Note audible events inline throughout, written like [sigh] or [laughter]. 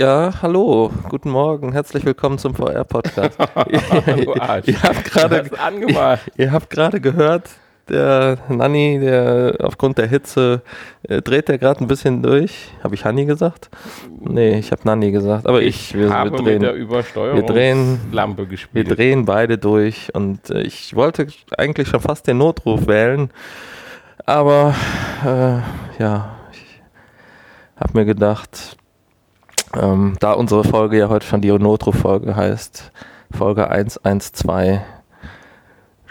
Ja, hallo, guten Morgen, herzlich willkommen zum VR-Podcast. ihr, [laughs] ihr habt gerade ihr habt gerade gehört, der Nanni, der aufgrund der Hitze äh, dreht der gerade ein bisschen durch. Habe ich Hanni gesagt? Nee, ich habe Nanni gesagt. Aber ich, ich wir, habe wir drehen, mit der wir drehen, Lampe gespielt. Wir drehen beide durch und äh, ich wollte eigentlich schon fast den Notruf wählen, aber äh, ja, ich habe mir gedacht, ähm, da unsere Folge ja heute schon die Notro-Folge heißt, Folge 112,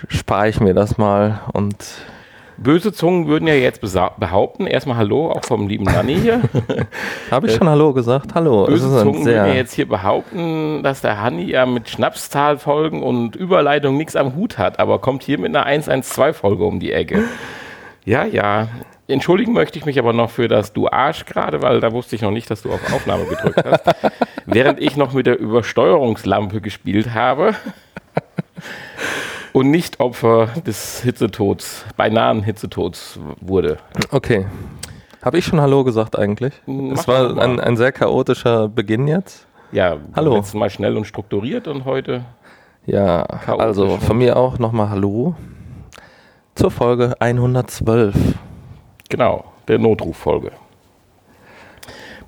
spare ich mir das mal und Böse Zungen würden ja jetzt behaupten, erstmal Hallo, auch vom lieben Nanni hier. [laughs] Habe ich schon Hallo gesagt? Hallo. Böse Zungen würden ja jetzt hier behaupten, dass der Hanni ja mit Schnapszahlfolgen und Überleitung nichts am Hut hat, aber kommt hier mit einer 112-Folge um die Ecke. Ja, ja. Entschuldigen möchte ich mich aber noch für das Du Arsch gerade, weil da wusste ich noch nicht, dass du auf Aufnahme gedrückt hast. [laughs] Während ich noch mit der Übersteuerungslampe gespielt habe und nicht Opfer des Hitzetods, beinahen Hitzetods wurde. Okay. Habe ich schon Hallo gesagt eigentlich? es war ein, ein, sehr chaotischer Beginn jetzt. Ja, hallo. Letztes Mal schnell und strukturiert und heute. Ja, also von mir auch nochmal Hallo zur Folge 112. Genau, der Notruffolge.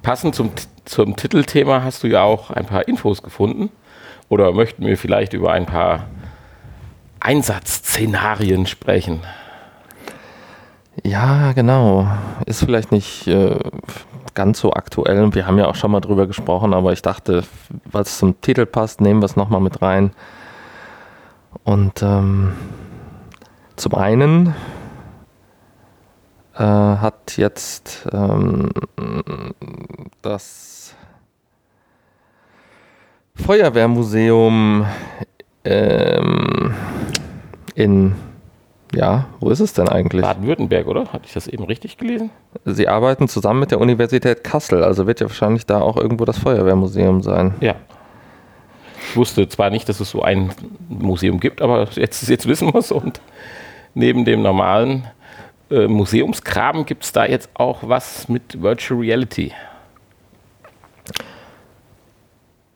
Passend zum, zum Titelthema hast du ja auch ein paar Infos gefunden. Oder möchten wir vielleicht über ein paar Einsatzszenarien sprechen? Ja, genau. Ist vielleicht nicht äh, ganz so aktuell. Wir haben ja auch schon mal drüber gesprochen, aber ich dachte, es zum Titel passt, nehmen wir es nochmal mit rein. Und ähm, zum einen äh, hat jetzt ähm, das Feuerwehrmuseum ähm, in, ja, wo ist es denn eigentlich? Baden-Württemberg, oder? Hatte ich das eben richtig gelesen? Sie arbeiten zusammen mit der Universität Kassel, also wird ja wahrscheinlich da auch irgendwo das Feuerwehrmuseum sein. Ja. Ich wusste zwar nicht, dass es so ein Museum gibt, aber jetzt, jetzt wissen wir es und neben dem normalen äh, Museumskram gibt es da jetzt auch was mit Virtual Reality.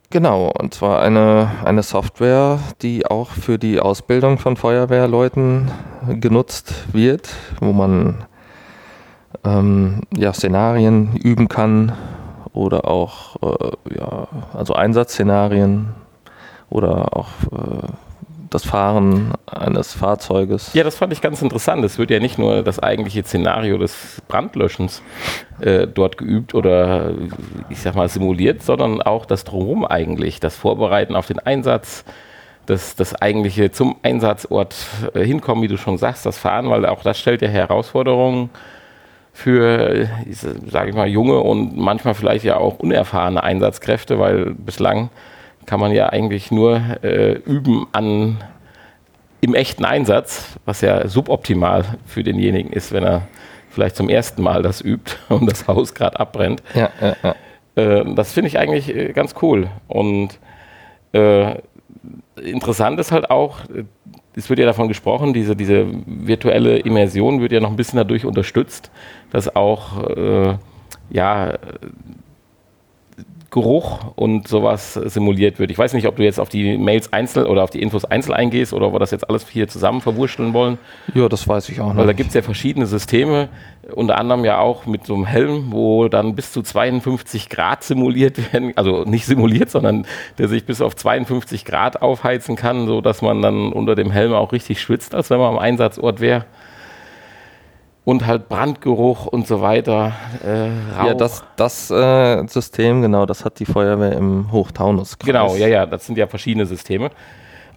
Genau, und zwar eine, eine Software, die auch für die Ausbildung von Feuerwehrleuten genutzt wird, wo man ähm, ja, Szenarien üben kann oder auch äh, ja, also Einsatzszenarien oder auch äh, das Fahren eines Fahrzeuges. Ja, das fand ich ganz interessant. Es wird ja nicht nur das eigentliche Szenario des Brandlöschens äh, dort geübt oder ich sag mal simuliert, sondern auch das Drumherum eigentlich, das Vorbereiten auf den Einsatz, das, das eigentliche zum Einsatzort äh, hinkommen, wie du schon sagst, das Fahren, weil auch das stellt ja Herausforderungen für, sage ich mal, junge und manchmal vielleicht ja auch unerfahrene Einsatzkräfte, weil bislang kann man ja eigentlich nur äh, üben an im echten Einsatz, was ja suboptimal für denjenigen ist, wenn er vielleicht zum ersten Mal das übt [laughs] und das Haus gerade abbrennt. Ja, ja, ja. Äh, das finde ich eigentlich äh, ganz cool. Und äh, interessant ist halt auch, äh, es wird ja davon gesprochen, diese, diese virtuelle Immersion wird ja noch ein bisschen dadurch unterstützt, dass auch äh, ja, Geruch und sowas simuliert wird. Ich weiß nicht, ob du jetzt auf die Mails einzeln oder auf die Infos einzeln eingehst oder ob wir das jetzt alles hier zusammen verwurschteln wollen. Ja, das weiß ich auch noch. Weil da gibt es ja verschiedene Systeme, unter anderem ja auch mit so einem Helm, wo dann bis zu 52 Grad simuliert werden, also nicht simuliert, sondern der sich bis auf 52 Grad aufheizen kann, sodass man dann unter dem Helm auch richtig schwitzt, als wenn man am Einsatzort wäre und halt Brandgeruch und so weiter. Äh, ja, das, das äh, System, genau, das hat die Feuerwehr im Hochtaunus. Genau, ja, ja, das sind ja verschiedene Systeme.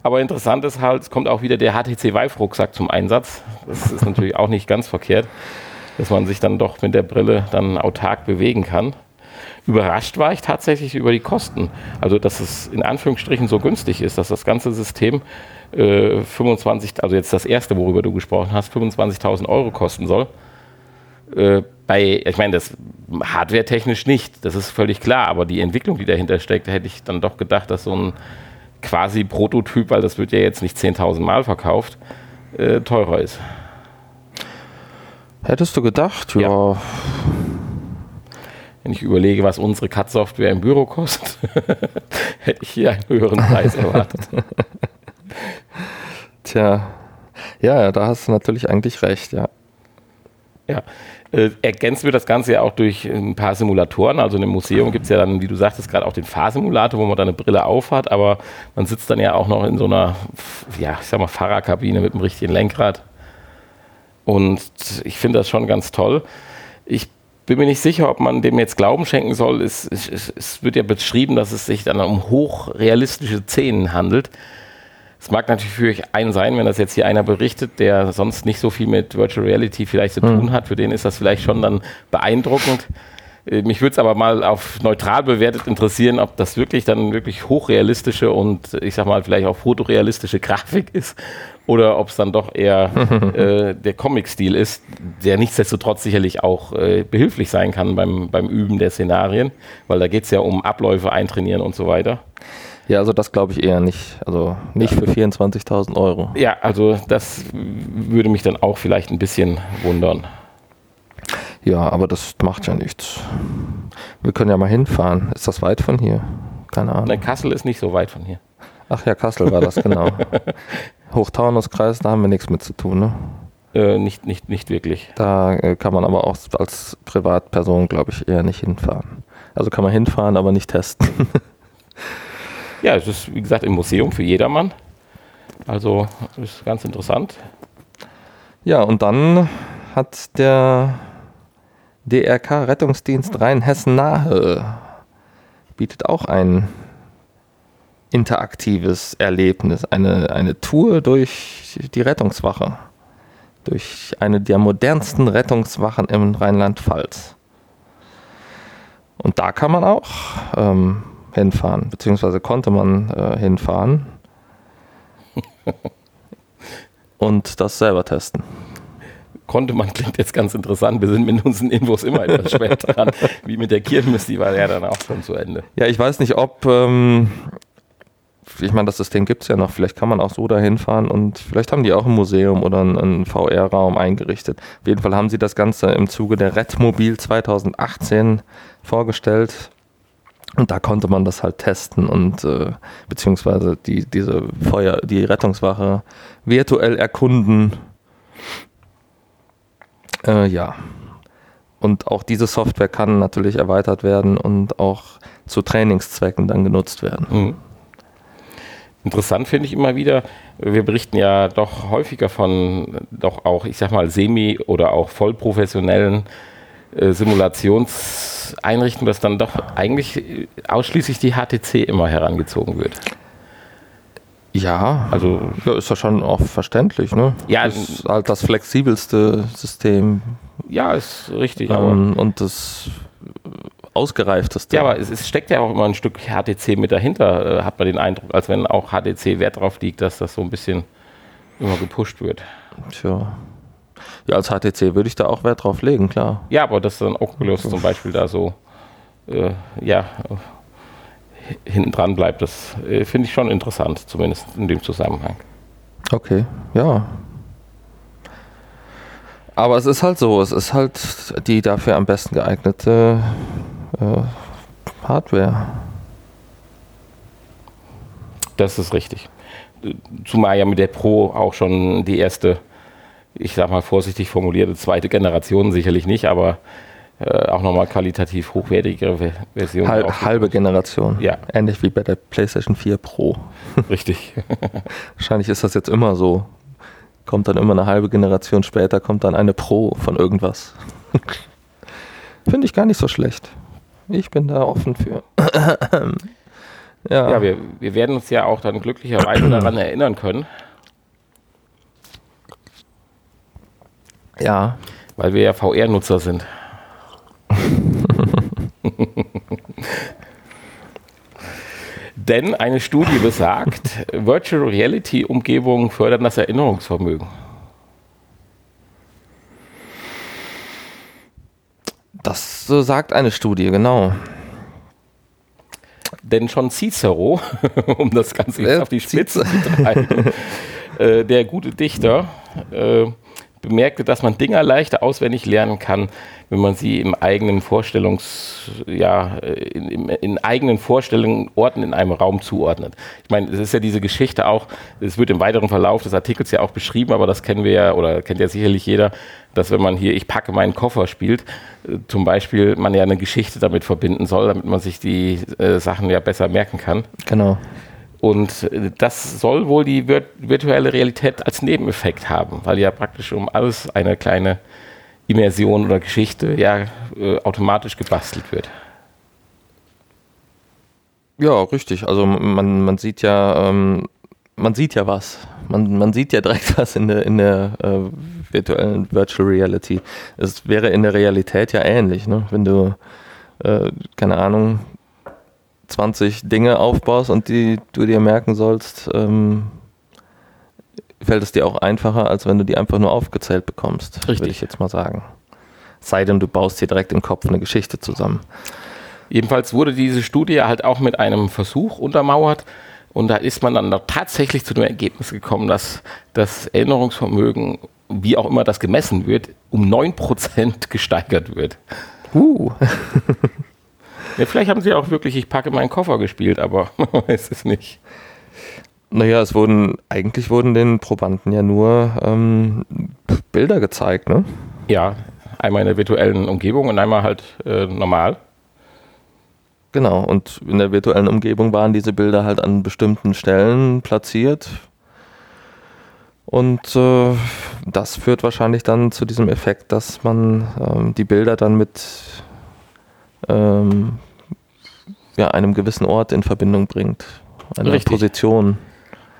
Aber interessant ist halt, es kommt auch wieder der HTC Vive-Rucksack zum Einsatz. Das ist natürlich auch nicht ganz verkehrt, dass man sich dann doch mit der Brille dann autark bewegen kann. Überrascht war ich tatsächlich über die Kosten. Also, dass es in Anführungsstrichen so günstig ist, dass das ganze System äh, 25, also jetzt das erste, worüber du gesprochen hast, 25.000 Euro kosten soll. Äh, bei, ich meine, das hardware-technisch nicht, das ist völlig klar, aber die Entwicklung, die dahinter steckt, hätte ich dann doch gedacht, dass so ein quasi Prototyp, weil das wird ja jetzt nicht 10.000 Mal verkauft, äh, teurer ist. Hättest du gedacht, ja. ja. Wenn ich überlege, was unsere CAD-Software im Büro kostet, [laughs] hätte ich hier einen höheren Preis erwartet. [laughs] [laughs] Tja, ja, da hast du natürlich eigentlich recht, ja. Ja, äh, ergänzen wir das Ganze ja auch durch ein paar Simulatoren. Also in dem Museum gibt es ja dann, wie du sagtest, gerade auch den Fahrsimulator, wo man dann eine Brille aufhat, aber man sitzt dann ja auch noch in so einer, ja, ich sag mal, Fahrerkabine mit einem richtigen Lenkrad. Und ich finde das schon ganz toll. Ich bin mir nicht sicher, ob man dem jetzt Glauben schenken soll. Es, es, es wird ja beschrieben, dass es sich dann um hochrealistische Szenen handelt. Es mag natürlich für euch einen sein, wenn das jetzt hier einer berichtet, der sonst nicht so viel mit Virtual Reality vielleicht zu tun mhm. hat. Für den ist das vielleicht schon dann beeindruckend. Äh, mich würde es aber mal auf neutral bewertet interessieren, ob das wirklich dann wirklich hochrealistische und ich sag mal vielleicht auch fotorealistische Grafik ist oder ob es dann doch eher [laughs] äh, der Comic-Stil ist, der nichtsdestotrotz sicherlich auch äh, behilflich sein kann beim, beim Üben der Szenarien, weil da geht es ja um Abläufe eintrainieren und so weiter. Ja, also das glaube ich eher nicht. Also nicht für 24.000 Euro. Ja, also das würde mich dann auch vielleicht ein bisschen wundern. Ja, aber das macht ja nichts. Wir können ja mal hinfahren. Ist das weit von hier? Keine Ahnung. Nein, Kassel ist nicht so weit von hier. Ach ja, Kassel war das, genau. [laughs] Hochtaunuskreis, da haben wir nichts mit zu tun, ne? Äh, nicht, nicht, nicht wirklich. Da äh, kann man aber auch als Privatperson, glaube ich, eher nicht hinfahren. Also kann man hinfahren, aber nicht testen. [laughs] Ja, es ist, wie gesagt, im Museum für jedermann. Also ist ganz interessant. Ja, und dann hat der DRK Rettungsdienst Rheinhessen Nahe bietet auch ein interaktives Erlebnis, eine, eine Tour durch die Rettungswache, durch eine der modernsten Rettungswachen im Rheinland-Pfalz. Und da kann man auch ähm, hinfahren, beziehungsweise konnte man äh, hinfahren [laughs] und das selber testen. Konnte man, klingt jetzt ganz interessant. Wir sind mit unseren Infos immer etwas [laughs] schwer dran. Wie mit der Kirmes, die war ja dann auch schon zu Ende. Ja, ich weiß nicht, ob, ähm, ich meine, das System gibt es ja noch, vielleicht kann man auch so dahin fahren und vielleicht haben die auch ein Museum oder einen, einen VR-Raum eingerichtet. Auf jeden Fall haben sie das Ganze im Zuge der Redmobil 2018 vorgestellt und da konnte man das halt testen und äh, beziehungsweise die, diese Feuer, die Rettungswache virtuell erkunden. Äh, ja. Und auch diese Software kann natürlich erweitert werden und auch zu Trainingszwecken dann genutzt werden. Mhm. Interessant finde ich immer wieder, wir berichten ja doch häufiger von doch auch, ich sag mal, semi- oder auch vollprofessionellen äh, Simulationseinrichtungen, dass dann doch eigentlich ausschließlich die HTC immer herangezogen wird. Ja, also ja, ist ja schon auch verständlich, ne? Ja, das ist halt das flexibelste System. Ja, ist richtig. Ähm, und das ausgereifteste. Ja, aber es, es, steckt ja auch immer ein Stück HTC mit dahinter, äh, hat man den Eindruck, als wenn auch HTC Wert drauf liegt, dass das so ein bisschen immer gepusht wird. Tja. Ja, als HTC würde ich da auch Wert drauf legen, klar. Ja, aber dass dann Oculus zum Beispiel da so, äh, ja, hinten dran bleibt, das äh, finde ich schon interessant, zumindest in dem Zusammenhang. Okay, ja. Aber es ist halt so, es ist halt die dafür am besten geeignete äh, Hardware. Das ist richtig. Zumal ja mit der Pro auch schon die erste ich sag mal vorsichtig formulierte zweite Generation sicherlich nicht, aber äh, auch nochmal qualitativ hochwertigere Version. Halb, halbe Generation. Ja. Ähnlich wie bei der PlayStation 4 Pro. [laughs] Richtig. Wahrscheinlich ist das jetzt immer so. Kommt dann immer eine halbe Generation später, kommt dann eine Pro von irgendwas. [laughs] Finde ich gar nicht so schlecht. Ich bin da offen für. [coughs] ja, ja wir, wir werden uns ja auch dann glücklicherweise daran [coughs] erinnern können, Ja. Weil wir ja VR-Nutzer sind. [laughs] Denn eine Studie besagt, Virtual Reality Umgebungen fördern das Erinnerungsvermögen. Das sagt eine Studie, genau. Denn schon Cicero, [laughs] um das Ganze jetzt auf die Spitze zu treiben, [laughs] äh, der gute Dichter, äh, bemerkte, dass man Dinger leichter auswendig lernen kann, wenn man sie im eigenen Vorstellungs, ja, in, in, eigenen Vorstellungen Orten in einem Raum zuordnet. Ich meine, es ist ja diese Geschichte auch, es wird im weiteren Verlauf des Artikels ja auch beschrieben, aber das kennen wir ja oder kennt ja sicherlich jeder, dass wenn man hier Ich packe meinen Koffer spielt, äh, zum Beispiel man ja eine Geschichte damit verbinden soll, damit man sich die äh, Sachen ja besser merken kann. Genau. Und äh, das soll wohl die virtuelle Realität als Nebeneffekt haben, weil ja praktisch um alles eine kleine Immersion oder Geschichte ja äh, automatisch gebastelt wird. Ja, richtig. Also man, man sieht ja, ähm, man sieht ja was. Man, man sieht ja direkt [laughs] was in der, in der äh, virtuellen Virtual Reality. Es wäre in der Realität ja ähnlich, ne? Wenn du, äh, keine Ahnung, 20 Dinge aufbaust und die du dir merken sollst, ähm, fällt es dir auch einfacher, als wenn du die einfach nur aufgezählt bekommst, würde ich jetzt mal sagen. Sei denn, du baust dir direkt im Kopf eine Geschichte zusammen. Jedenfalls wurde diese Studie halt auch mit einem Versuch untermauert und da ist man dann tatsächlich zu dem Ergebnis gekommen, dass das Erinnerungsvermögen, wie auch immer das gemessen wird, um 9% [laughs] gesteigert wird. Uh. [laughs] Ja, vielleicht haben sie auch wirklich Ich packe meinen Koffer gespielt, aber [laughs] man weiß es nicht. Naja, es wurden, eigentlich wurden den Probanden ja nur ähm, Bilder gezeigt, ne? Ja, einmal in der virtuellen Umgebung und einmal halt äh, normal. Genau, und in der virtuellen Umgebung waren diese Bilder halt an bestimmten Stellen platziert. Und äh, das führt wahrscheinlich dann zu diesem Effekt, dass man ähm, die Bilder dann mit ähm, ja, einem gewissen Ort in Verbindung bringt, einer Richtig. Position.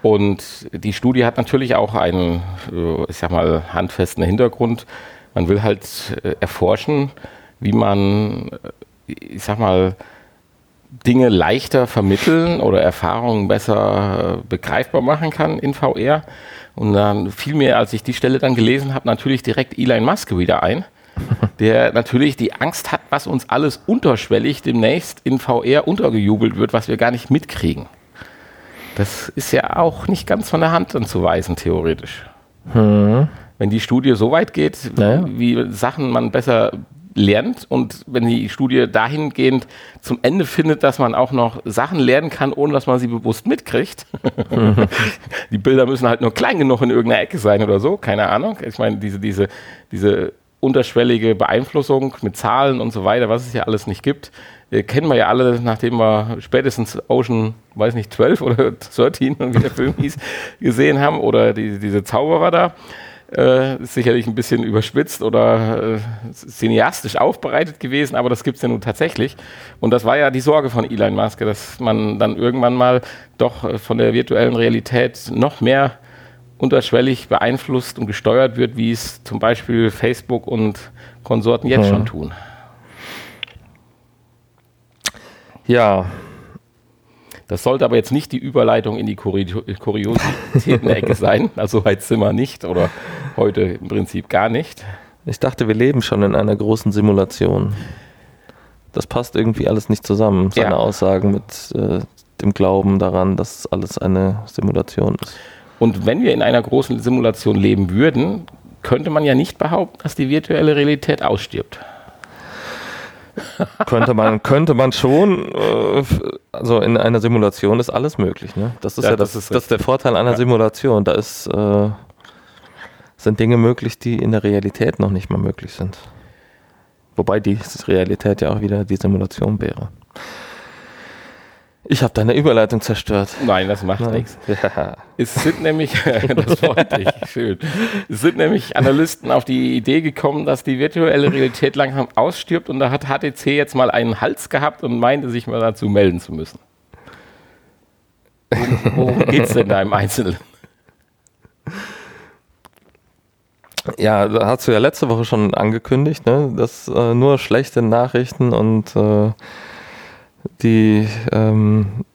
Und die Studie hat natürlich auch einen, äh, ich sag mal, handfesten Hintergrund. Man will halt äh, erforschen, wie man, äh, ich sag mal, Dinge leichter vermitteln oder Erfahrungen besser begreifbar machen kann in VR. Und dann fiel mir, als ich die Stelle dann gelesen habe, natürlich direkt Elon Musk wieder ein der natürlich die Angst hat, was uns alles unterschwellig demnächst in VR untergejubelt wird, was wir gar nicht mitkriegen. Das ist ja auch nicht ganz von der Hand anzuweisen, theoretisch. Hm. Wenn die Studie so weit geht, naja. wie Sachen man besser lernt und wenn die Studie dahingehend zum Ende findet, dass man auch noch Sachen lernen kann, ohne dass man sie bewusst mitkriegt. [laughs] die Bilder müssen halt nur klein genug in irgendeiner Ecke sein oder so, keine Ahnung. Ich meine, diese, diese, diese unterschwellige Beeinflussung mit Zahlen und so weiter, was es ja alles nicht gibt, äh, kennen wir ja alle, nachdem wir spätestens Ocean, weiß nicht, 12 oder [laughs] 13, wie der Film hieß, gesehen haben oder die, diese Zauberer da. Äh, sicherlich ein bisschen überspitzt oder äh, cineastisch aufbereitet gewesen, aber das gibt es ja nun tatsächlich. Und das war ja die Sorge von Elon Musk, dass man dann irgendwann mal doch äh, von der virtuellen Realität noch mehr unterschwellig beeinflusst und gesteuert wird, wie es zum Beispiel Facebook und Konsorten jetzt hm. schon tun. Ja. Das sollte aber jetzt nicht die Überleitung in die Kuriositäten-Ecke [laughs] sein. Also weit sind wir nicht oder heute im Prinzip gar nicht. Ich dachte, wir leben schon in einer großen Simulation. Das passt irgendwie alles nicht zusammen, seine ja. Aussagen mit äh, dem Glauben daran, dass alles eine Simulation ist. Und wenn wir in einer großen Simulation leben würden, könnte man ja nicht behaupten, dass die virtuelle Realität ausstirbt. [laughs] könnte man, könnte man schon. Äh, also in einer Simulation ist alles möglich. Ne? Das ist ja, ja das, das, ist, das ist der Vorteil einer ja. Simulation. Da ist, äh, sind Dinge möglich, die in der Realität noch nicht mal möglich sind. Wobei die Realität ja auch wieder die Simulation wäre. Ich habe deine Überleitung zerstört. Nein, das macht nichts. [laughs] Ja. Es sind nämlich, [laughs] das freut dich, schön. Es sind nämlich Analysten auf die Idee gekommen, dass die virtuelle Realität langsam ausstirbt und da hat HTC jetzt mal einen Hals gehabt und meinte, sich mal dazu melden zu müssen. Worum [laughs] geht es denn da im Einzelnen? Ja, da hast du ja letzte Woche schon angekündigt, ne, dass äh, nur schlechte Nachrichten und äh, die ähm,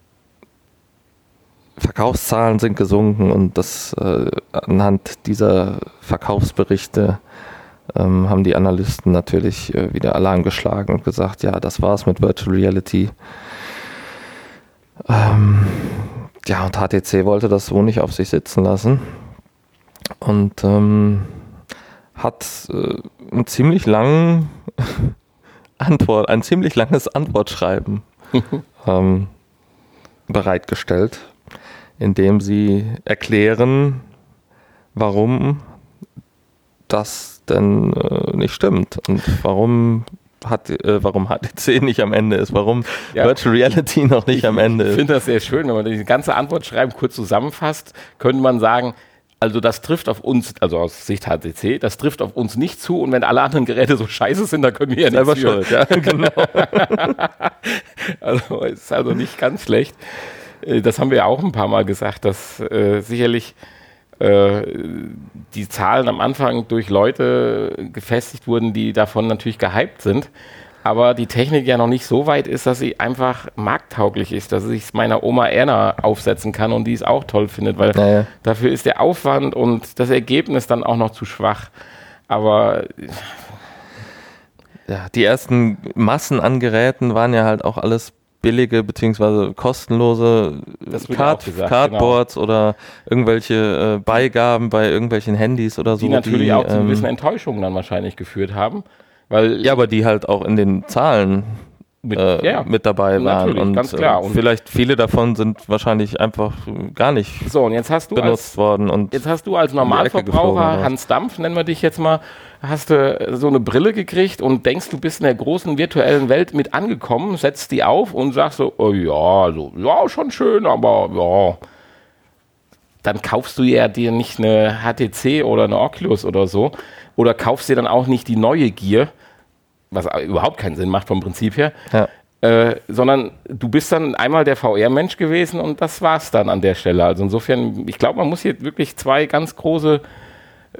Verkaufszahlen sind gesunken und das äh, anhand dieser Verkaufsberichte ähm, haben die Analysten natürlich äh, wieder Alarm geschlagen und gesagt, ja, das war's mit Virtual Reality. Ähm, ja, und HTC wollte das so nicht auf sich sitzen lassen und ähm, hat äh, einen ziemlich langen [laughs] Antwort, ein ziemlich langes Antwortschreiben [laughs] ähm, bereitgestellt, in dem sie erklären, warum das denn äh, nicht stimmt und warum hat, äh, warum HTC [laughs] nicht am Ende ist, warum ja. Virtual Reality noch nicht ich, am Ende ist. Ich finde das sehr schön, wenn man die ganze Antwort schreiben kurz zusammenfasst, könnte man sagen, also das trifft auf uns, also aus Sicht HTC, das trifft auf uns nicht zu und wenn alle anderen Geräte so scheiße sind, dann können wir ja nicht schuld. Ja, [laughs] genau. also ist also nicht ganz schlecht. Äh, das haben wir ja auch ein paar Mal gesagt, dass äh, sicherlich äh, die Zahlen am Anfang durch Leute gefestigt wurden, die davon natürlich gehypt sind aber die Technik ja noch nicht so weit ist, dass sie einfach markttauglich ist, dass ich es meiner Oma Erna aufsetzen kann und die es auch toll findet, weil naja. dafür ist der Aufwand und das Ergebnis dann auch noch zu schwach. Aber ja, die ersten Massen an Geräten waren ja halt auch alles billige beziehungsweise kostenlose Card gesagt, Cardboards genau. oder irgendwelche äh, Beigaben bei irgendwelchen Handys oder so. Die natürlich die, auch zu ähm, gewissen Enttäuschungen dann wahrscheinlich geführt haben. Weil ja, aber die halt auch in den Zahlen mit, äh, ja, mit dabei waren. Und, ganz klar. Und vielleicht viele davon sind wahrscheinlich einfach gar nicht so, und jetzt hast du benutzt als, worden. Und jetzt hast du als Normalverbraucher, Hans Dampf nennen wir dich jetzt mal, hast du so eine Brille gekriegt und denkst, du bist in der großen virtuellen Welt mit angekommen, setzt die auf und sagst so, oh ja, so, ja, schon schön, aber ja. Dann kaufst du ja dir nicht eine HTC oder eine Oculus oder so, oder kaufst dir dann auch nicht die neue Gear, was überhaupt keinen Sinn macht vom Prinzip her, ja. äh, sondern du bist dann einmal der VR-Mensch gewesen und das war's dann an der Stelle. Also insofern, ich glaube, man muss hier wirklich zwei ganz große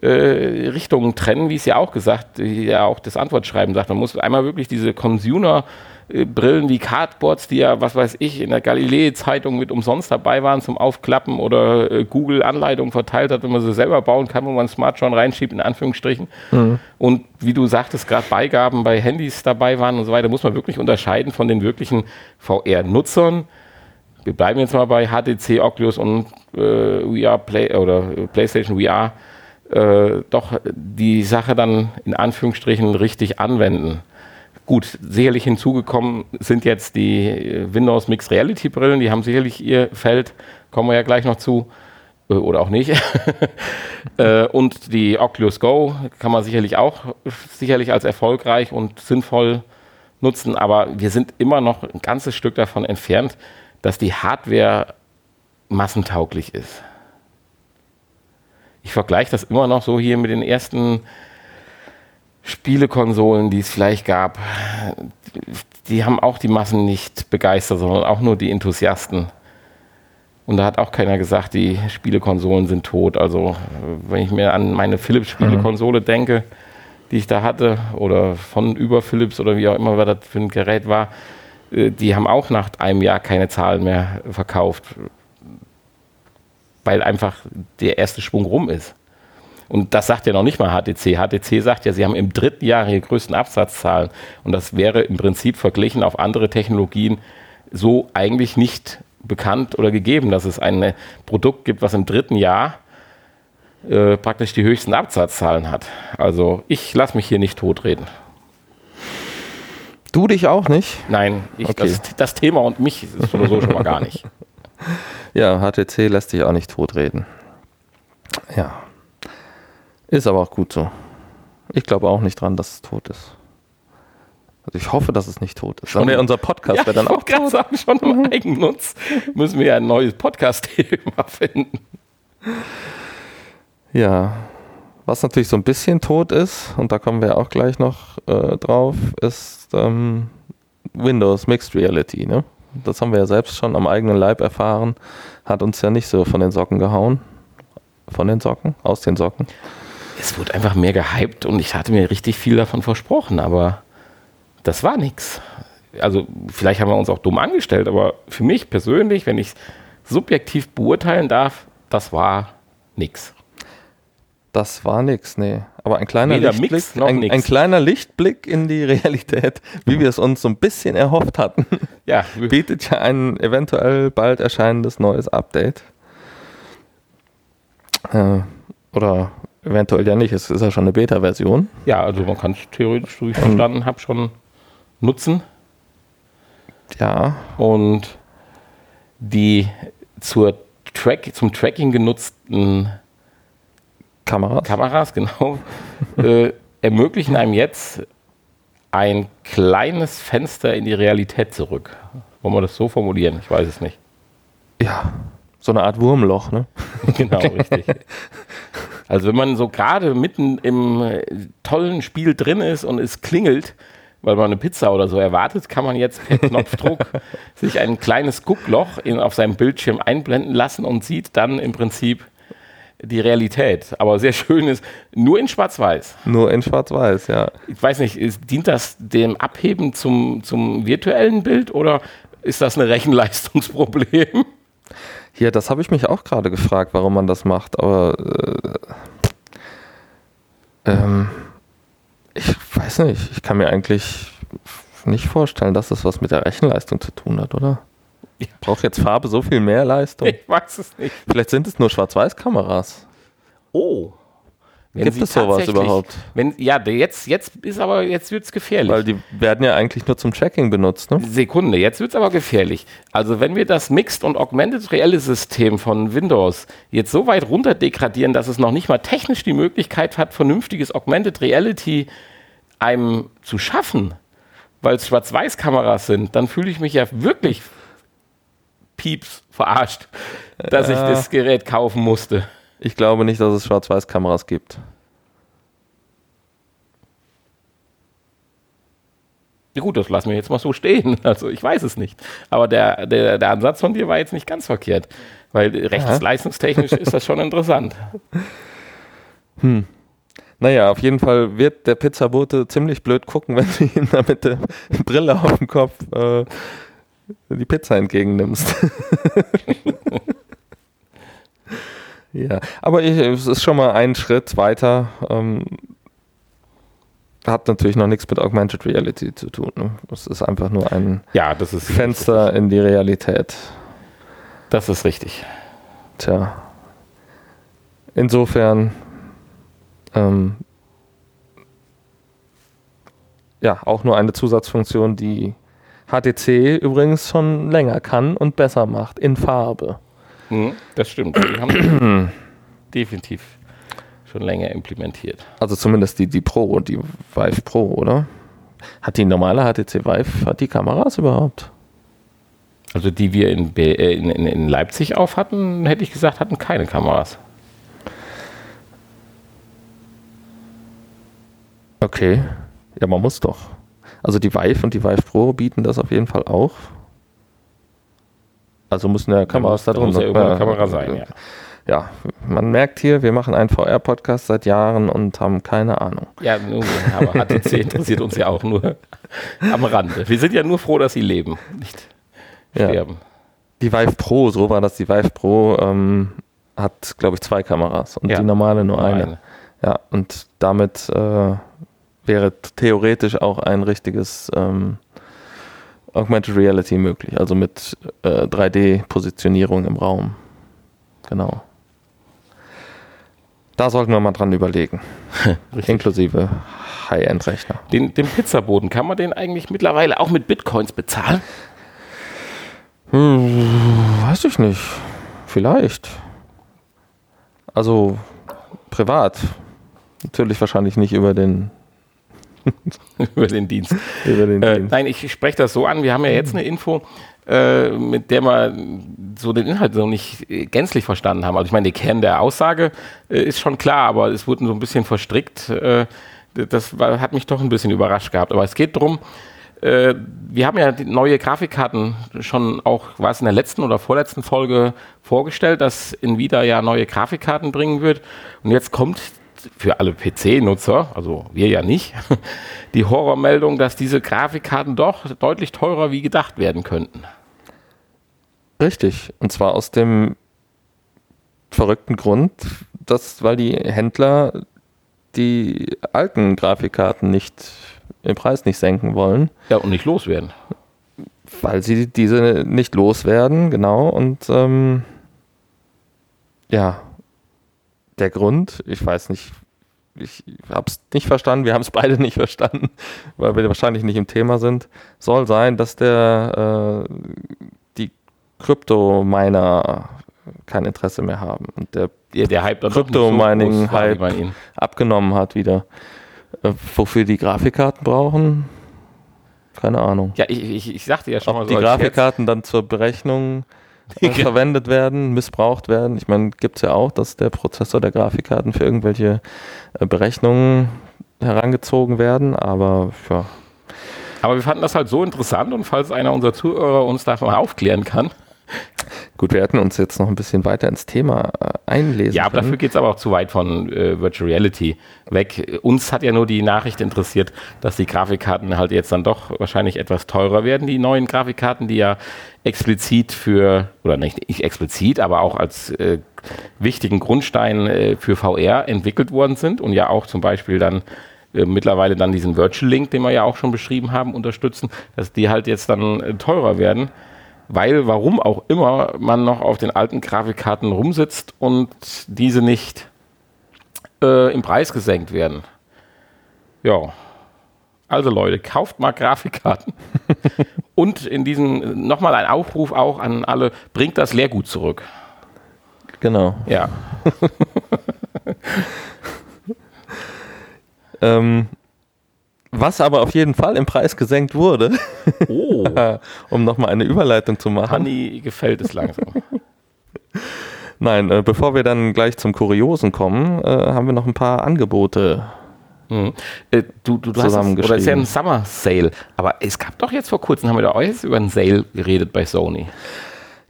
äh, Richtungen trennen, wie es ja auch gesagt, ja auch das Antwortschreiben sagt. Man muss einmal wirklich diese Consumer- Brillen wie Cardboards, die ja, was weiß ich, in der Galilei-Zeitung mit umsonst dabei waren zum Aufklappen oder äh, Google Anleitungen verteilt hat, wenn man sie selber bauen kann, wo man Smart schon reinschiebt, in Anführungsstrichen. Mhm. Und wie du sagtest, gerade Beigaben bei Handys dabei waren und so weiter, muss man wirklich unterscheiden von den wirklichen VR-Nutzern. Wir bleiben jetzt mal bei HTC, Oculus und äh, VR Play oder PlayStation VR. Äh, doch die Sache dann in Anführungsstrichen richtig anwenden. Gut, sicherlich hinzugekommen sind jetzt die äh, Windows Mixed Reality Brillen, die haben sicherlich ihr Feld, kommen wir ja gleich noch zu, äh, oder auch nicht. [laughs] Äh, und die Oculus Go kann man sicherlich auch sicherlich als erfolgreich und sinnvoll nutzen, aber wir sind immer noch ein ganzes Stück davon entfernt, dass die Hardware massentauglich ist. Ich vergleiche das immer noch so hier mit den ersten Spielekonsolen, die es vielleicht gab, die haben auch die Massen nicht begeistert, sondern auch nur die Enthusiasten. Und da hat auch keiner gesagt, die Spielekonsolen sind tot. Also, wenn ich mir an meine Philips-Spielekonsole mhm. denke, die ich da hatte, oder von über Philips oder wie auch immer was das für ein Gerät war, äh, die haben auch nach einem Jahr keine Zahlen mehr verkauft, weil einfach der erste Schwung rum ist. Und das sagt ja noch nicht mal HTC. HTC sagt ja, sie haben im dritten Jahr ihre größten Absatzzahlen. Und das wäre im Prinzip verglichen auf andere Technologien so eigentlich nicht bekannt oder gegeben, dass es ein Produkt gibt, was im dritten Jahr äh, praktisch die höchsten Absatzzahlen hat. Also ich lasse mich hier nicht totreden. Du dich auch nicht? Nein, ich, okay. das, das, Thema und mich ist sowieso schon mal gar nicht. [laughs] Ja, HTC lässt sich auch nicht totreden. Ja. Ist aber auch gut so. Ich glaube auch nicht dran, dass es tot ist. Also ich hoffe, dass es nicht tot ist. Schon unser Podcast ja, wäre dann auch tot. Sagen, schon im mhm. Eigennutz müssen wir ja ein neues Podcast-Thema [laughs] finden. Ja, was natürlich so ein bisschen tot ist, und da kommen wir auch gleich noch äh, drauf, ist ähm, Windows Mixed Reality. Ne? Das haben wir ja selbst schon am eigenen Leib erfahren. Hat uns ja nicht so von den Socken gehauen. Von den Socken? Aus den Socken es wurde einfach mehr gehypt und ich hatte mir richtig viel davon versprochen, aber das war nichts. Also vielleicht haben wir uns auch dumm angestellt, aber für mich persönlich, wenn ich es subjektiv beurteilen darf, das war nichts. Das war nichts, nee. Aber ein kleiner, Lichtblick, ein, ein, kleiner Lichtblick in die [laughs] Realität, wie wir es uns so ein bisschen erhofft hatten, [laughs] ja. [laughs] bietet ja ein eventuell bald erscheinendes neues Update. Äh, oder eventuell ja nicht. Es ist ja schon eine Beta-Version. Ja, also man kann es theoretisch, so wie ich verstanden habe, schon nutzen. Ja. Und die zur Track, zum Tracking genutzten Kameras. Kameras, [laughs] genau, äh, ermöglichen einem jetzt ein kleines Fenster in die Realität zurück. Wollen wir das so formulieren? Ich weiß es nicht. Ja, so eine Art Wurmloch, ne? [laughs] genau, richtig. [laughs] Also wenn man so gerade mitten im äh, tollen Spiel drin ist und es klingelt, weil man eine Pizza oder so erwartet, kann man jetzt per Knopfdruck [laughs] sich ein kleines Guckloch in, auf seinem Bildschirm einblenden lassen und sieht dann im Prinzip die Realität. Aber sehr schön ist, nur in Schwarz-Weiß. Nur in Schwarz-Weiß, ja. Ich weiß nicht, ist, dient das dem Abheben zum, zum virtuellen Bild oder ist das ein Rechenleistungsproblem? Hier, das habe ich mich auch gerade gefragt, warum man das macht, aber äh, ähm, ich weiß nicht, ich kann mir eigentlich nicht vorstellen, dass das was mit der Rechenleistung zu tun hat, oder? Ja. Braucht jetzt Farbe so viel mehr Leistung? [laughs] Ich weiß es nicht. Vielleicht sind es nur Schwarz-Weiß-Kameras. Oh. Wenn Gibt es sowas überhaupt? Wenn, ja, jetzt, jetzt ist aber, jetzt wird es gefährlich. Weil die werden ja eigentlich nur zum Tracking benutzt, ne? Sekunde, jetzt wird es aber gefährlich. Also wenn wir das Mixed und Augmented Reality System von Windows jetzt so weit runter degradieren, dass es noch nicht mal technisch die Möglichkeit hat, vernünftiges Augmented Reality einem zu schaffen, weil es Schwarz-Weiß-Kameras sind, dann fühle ich mich ja wirklich pieps verarscht, dass ich Ja. das Gerät kaufen musste. Ich glaube nicht, dass es Schwarz-Weiß-Kameras gibt. Ja gut, das lassen wir jetzt mal so stehen. [laughs] Also ich weiß es nicht. Aber der, der, der Ansatz von dir war jetzt nicht ganz verkehrt. Weil rechtsleistungstechnisch ist das schon interessant. [laughs] Naja, auf jeden Fall wird der Pizzabote ziemlich blöd gucken, wenn du ihm da mit der Brille auf dem Kopf äh, die Pizza entgegennimmst. [laughs] ja, aber ich, es ist schon mal ein Schritt weiter. Ähm, hat natürlich noch nichts mit Augmented Reality zu tun. Ne? Es ist einfach nur ein Ja, das ist, Fenster in die Realität. das ist richtig. Tja. Insofern, ähm, ja, auch nur eine Zusatzfunktion, die HTC übrigens schon länger kann und besser macht, in Farbe. Mhm, das stimmt. Die haben [clears throat] definitiv schon länger implementiert. Also zumindest die, die Pro, die Vive Pro, oder? Hat die normale HTC Vive, hat die Kameras überhaupt? Also die wir in, Be- äh, in, in, in Leipzig auf hatten, hätte ich gesagt, hatten keine Kameras. Okay. Ja, man muss doch. Also die Vive und die Vive Pro bieten das auf jeden Fall auch. Also müssen ja Kameras da, da drin muss ja irgendwo eine Kamera sein, ja. Ja, man merkt hier, wir machen einen VR-Podcast seit Jahren und haben keine Ahnung. Ja, aber HTC [laughs] interessiert uns ja auch nur am Rande. Wir sind ja nur froh, dass sie leben, nicht Ja. sterben. Die Vive Pro, so war das. Die Vive Pro ähm, hat, glaube ich, zwei Kameras und Ja, die normale nur nur eine. eine. Ja, und damit äh, wäre theoretisch auch ein richtiges ähm, Augmented Reality möglich, also mit äh, 3D-Positionierung im Raum. Genau. Da sollten wir mal dran überlegen. [laughs] Inklusive High-End-Rechner. Den, den Pizzaboden, kann man den eigentlich mittlerweile auch mit Bitcoins bezahlen? Hm, weiß ich nicht. Vielleicht. Also privat. Natürlich wahrscheinlich nicht über den, [laughs] Über den Dienst. über den Äh, Dienst. nein, ich spreche das so an. Wir haben ja jetzt eine Info, äh, mit der wir so den Inhalt so nicht äh, gänzlich verstanden haben. Also ich meine, der Kern der Aussage äh, ist schon klar, aber es wurde so ein bisschen verstrickt. Äh, das war, hat mich doch ein bisschen überrascht gehabt. Aber es geht darum, äh, wir haben ja neue Grafikkarten schon auch, war es in der letzten oder vorletzten Folge vorgestellt, dass Nvidia ja neue Grafikkarten bringen wird. Und jetzt kommt für alle PC-Nutzer, also wir ja nicht, [laughs] die Horrormeldung, dass diese Grafikkarten doch deutlich teurer wie gedacht werden könnten. Richtig. Und zwar aus dem verrückten Grund, dass, weil die Händler die alten Grafikkarten nicht im Preis nicht senken wollen, Ja, und nicht loswerden. weil sie diese nicht loswerden, genau. Und ähm, ja, der Grund, ich weiß nicht, ich habe es nicht verstanden, wir haben es beide nicht verstanden, [laughs] weil wir wahrscheinlich nicht im Thema sind, soll sein, dass der äh, die Krypto-Miner kein Interesse mehr haben und der, Ja, der Hype Krypto-Mining-Hype Ihnen. abgenommen hat wieder. Äh, wofür die Grafikkarten brauchen? Keine Ahnung. Ja, ich, ich, ich sagte ja schon Ob mal die so Scherz, Grafikkarten dann zur Berechnung [laughs] äh, verwendet werden, missbraucht werden. Ich meine, gibt es ja auch, dass der Prozessor der Grafikkarten für irgendwelche äh, Berechnungen herangezogen werden, aber ja, Aber wir fanden das halt so interessant und falls einer unserer Zuhörer uns da mal aufklären kann. Gut, wir hätten uns jetzt noch ein bisschen weiter ins Thema äh, einlesen Ja, aber können. dafür geht es aber auch zu weit von äh, Virtual Reality weg. Uns hat ja nur die Nachricht interessiert, dass die Grafikkarten halt jetzt dann doch wahrscheinlich etwas teurer werden. Die neuen Grafikkarten, die ja explizit für, oder nicht, nicht explizit, aber auch als äh, wichtigen Grundstein äh, für VR entwickelt worden sind und ja auch zum Beispiel dann äh, mittlerweile dann diesen Virtual Link, den wir ja auch schon beschrieben haben, unterstützen, dass die halt jetzt dann äh, teurer werden. Weil, warum auch immer, man noch auf den alten Grafikkarten rumsitzt und diese nicht äh, im Preis gesenkt werden. Ja. Also Leute, kauft mal Grafikkarten. [laughs] und in diesem nochmal ein Aufruf auch an alle, bringt das Leergut zurück. Genau. Ja. [laughs] Ähm, was aber auf jeden Fall im Preis gesenkt wurde, Oh, [laughs] um nochmal eine Überleitung zu machen. Hanni gefällt es langsam. [laughs] Nein, äh, bevor wir dann gleich zum Kuriosen kommen, äh, haben wir noch ein paar Angebote. Mhm. Äh, du, du, du hast es, oder ist ja ein Summer Sale, aber es gab doch jetzt vor kurzem, haben wir da auch jetzt über einen Sale geredet bei Sony.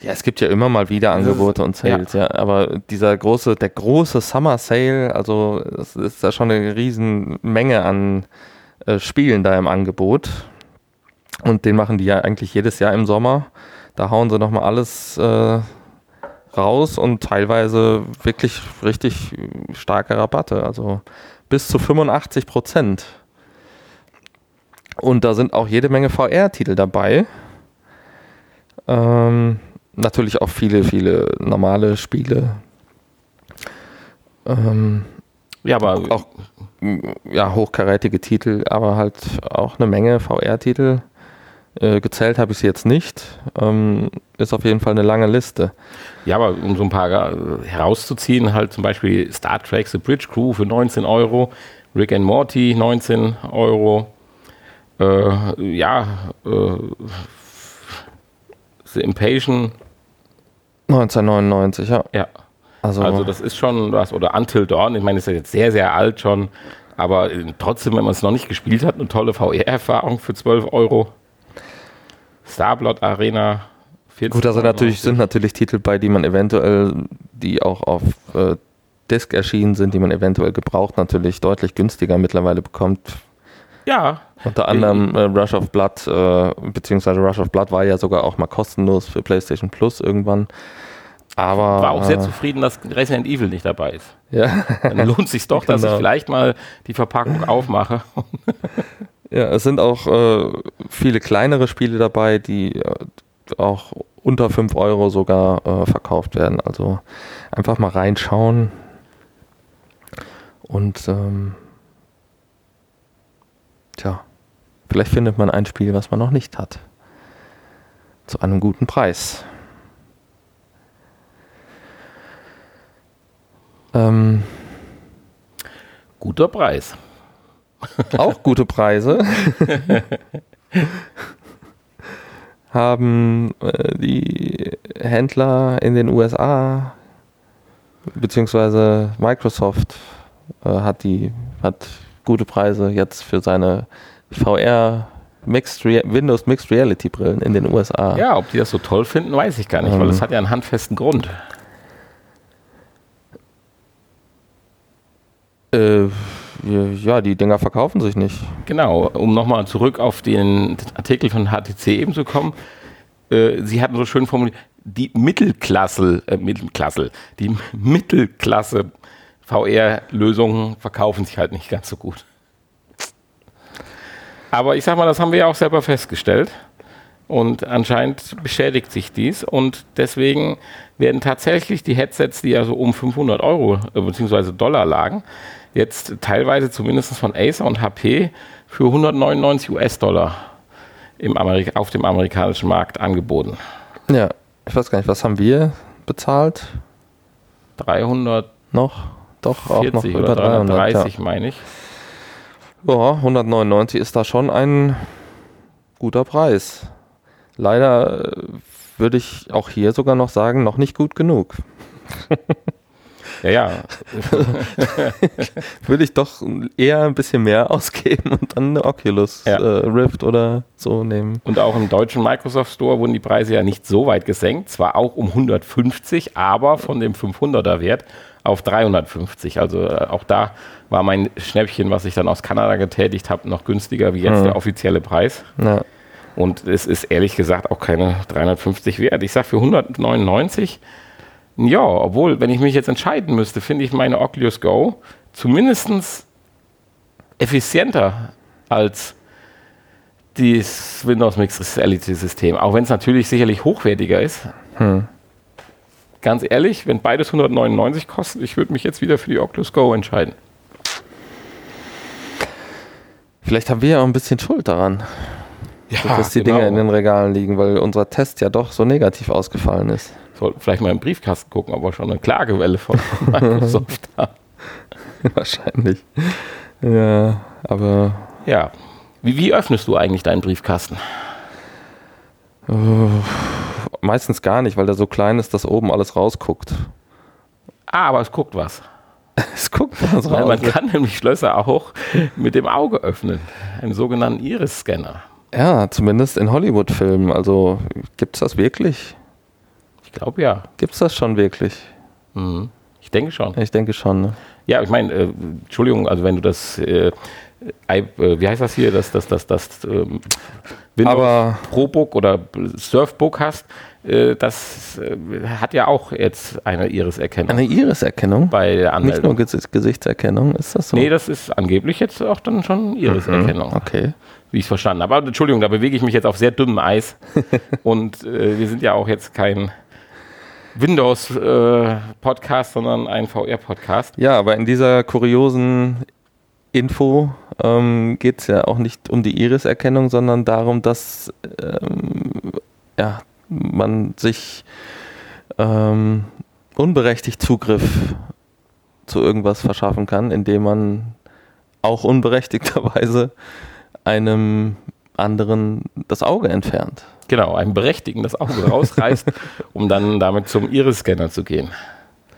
Ja, es gibt ja immer mal wieder Angebote und Sales, ja. Aber dieser große, der große Summer Sale, also es ist da schon eine riesen Menge an äh, Spielen da im Angebot. Und den machen die ja eigentlich jedes Jahr im Sommer. Da hauen sie nochmal alles äh, raus und teilweise wirklich richtig starke Rabatte. Also bis zu 85 Prozent. Und da sind auch jede Menge VR-Titel dabei. Ähm, natürlich auch viele, viele normale Spiele. Ähm, Ja, aber auch ja, hochkarätige Titel, aber halt auch eine Menge VR-Titel. Äh, gezählt habe ich sie jetzt nicht. Ähm, ist auf jeden Fall eine lange Liste. Ja, aber um so ein paar äh, herauszuziehen, halt zum Beispiel Star Trek The Bridge Crew für 19 Euro, Rick and Morty 19 Euro, äh, ja, äh, The Impatient, 1999, ja. ja. Also, Also das ist schon was, oder Until Dawn, ich meine, das ist ja jetzt sehr, sehr alt schon, aber äh, trotzdem, wenn man es noch nicht gespielt hat, eine tolle VR-Erfahrung für 12 Euro. Starblood Arena 14 gut, also natürlich sind natürlich Titel bei, die man eventuell, die auch auf äh, Disc erschienen sind, die man eventuell gebraucht natürlich deutlich günstiger mittlerweile bekommt. Ja, Unter anderem äh, Rush of Blood, äh, beziehungsweise Rush of Blood war ja sogar auch mal kostenlos für PlayStation Plus irgendwann. Aber war auch sehr äh, zufrieden, dass Resident Evil nicht dabei ist. ja, Dann lohnt sich doch, dass ich Genau. vielleicht mal die Verpackung aufmache. ja, es sind auch äh, viele kleinere Spiele dabei, die äh, auch unter 5 Euro sogar äh, verkauft werden. Also einfach mal reinschauen und ähm, tja, vielleicht findet man ein Spiel, was man noch nicht hat. Zu einem guten Preis. Ähm, Guter Preis. [laughs] auch gute Preise [laughs] haben äh, die Händler in den USA beziehungsweise Microsoft äh, hat die hat gute Preise jetzt für seine VR Mixed Windows Mixed Reality Brillen in den USA. Ja, ob die das so toll finden, weiß ich gar nicht, weil Ähm. das hat ja einen handfesten Grund. Äh, ja, die Dinger verkaufen sich nicht. Genau, um nochmal zurück auf den Artikel von HTC eben zu kommen. Äh, Sie hatten so schön formuliert, die Mittelklasse, äh, Mittelklasse, die Mittelklasse VR-Lösungen verkaufen sich halt nicht ganz so gut. Aber ich sag mal, das haben wir ja auch selber festgestellt. Und anscheinend beschädigt sich dies und deswegen werden tatsächlich die Headsets, die ja so um 500 Euro äh, bzw. Dollar lagen, jetzt teilweise zumindest von Acer und HP für 199 US-Dollar auf dem amerikanischen Markt angeboten. Ja, ich weiß gar nicht, was haben wir bezahlt? 300 noch? Doch, auch noch über 330 ja. meine ich. Ja, 199 ist da schon ein guter Preis. Leider äh, würde ich auch hier sogar noch sagen, noch nicht gut genug. [laughs] Ja, ja. [laughs] Würde ich doch eher ein bisschen mehr ausgeben und dann eine Oculus ja. äh, Rift oder so nehmen. Und auch im deutschen Microsoft Store wurden die Preise ja nicht so weit gesenkt, zwar auch um 150, aber von dem 500er Wert auf 350. Also äh, auch da war mein Schnäppchen, was ich dann aus Kanada getätigt habe, noch günstiger wie jetzt mhm. der offizielle Preis. Ja. Und es ist ehrlich gesagt auch keine 350 wert. Ich sage für 199 ja, obwohl, wenn ich mich jetzt entscheiden müsste, finde ich meine Oculus Go zumindest effizienter als das Windows Mixed Reality System. Auch wenn es natürlich sicherlich hochwertiger ist. Hm. Ganz ehrlich, wenn beides 199 kostet, ich würde mich jetzt wieder für die Oculus Go entscheiden. Vielleicht haben wir ja auch ein bisschen Schuld daran, ja, dass die genau. Dinge in den Regalen liegen, weil unser Test ja doch so negativ ausgefallen ist. Sollten vielleicht mal im Briefkasten gucken, ob wir schon eine Klagewelle von [laughs] Microsoft haben. Wahrscheinlich. Ja, aber. Ja. Wie, wie öffnest du eigentlich deinen Briefkasten? Uh, meistens gar nicht, weil der so klein ist, dass oben alles rausguckt. Ah, aber es guckt was. [laughs] es guckt was raus. man kann nämlich Schlösser auch mit dem Auge öffnen. Einen sogenannten Iris-Scanner. Ja, zumindest in Hollywood-Filmen. Also gibt es das wirklich? Glaube ja. Gibt es das schon wirklich? Mhm. Ich denke schon. Ich denke schon. Ne? Ja, ich meine, äh, Entschuldigung, also wenn du das, äh, äh, wie heißt das hier, das, das, das, das ähm, Windows Aber ProBook oder Surfbook hast, äh, das äh, hat ja auch jetzt eine Iris-Erkennung. Eine Iris-Erkennung? Bei der Anmeldung. Nicht nur Gesichtserkennung, ist das so? Nee, das ist angeblich jetzt auch dann schon Iris-Erkennung. Mhm, okay wie ich es verstanden habe. Aber Entschuldigung, da bewege ich mich jetzt auf sehr dünnem Eis. [laughs] und äh, wir sind ja auch jetzt kein Windows-Podcast, äh, sondern ein VR-Podcast. Ja, aber in dieser kuriosen Info ähm, geht es ja auch nicht um die Iris-Erkennung, sondern darum, dass ähm, ja, man sich ähm, unberechtigt Zugriff zu irgendwas verschaffen kann, indem man auch unberechtigterweise einem anderen das Auge entfernt. Genau, einem Berechtigten das Auge rausreißt, [laughs] um dann damit zum Iris-Scanner zu gehen.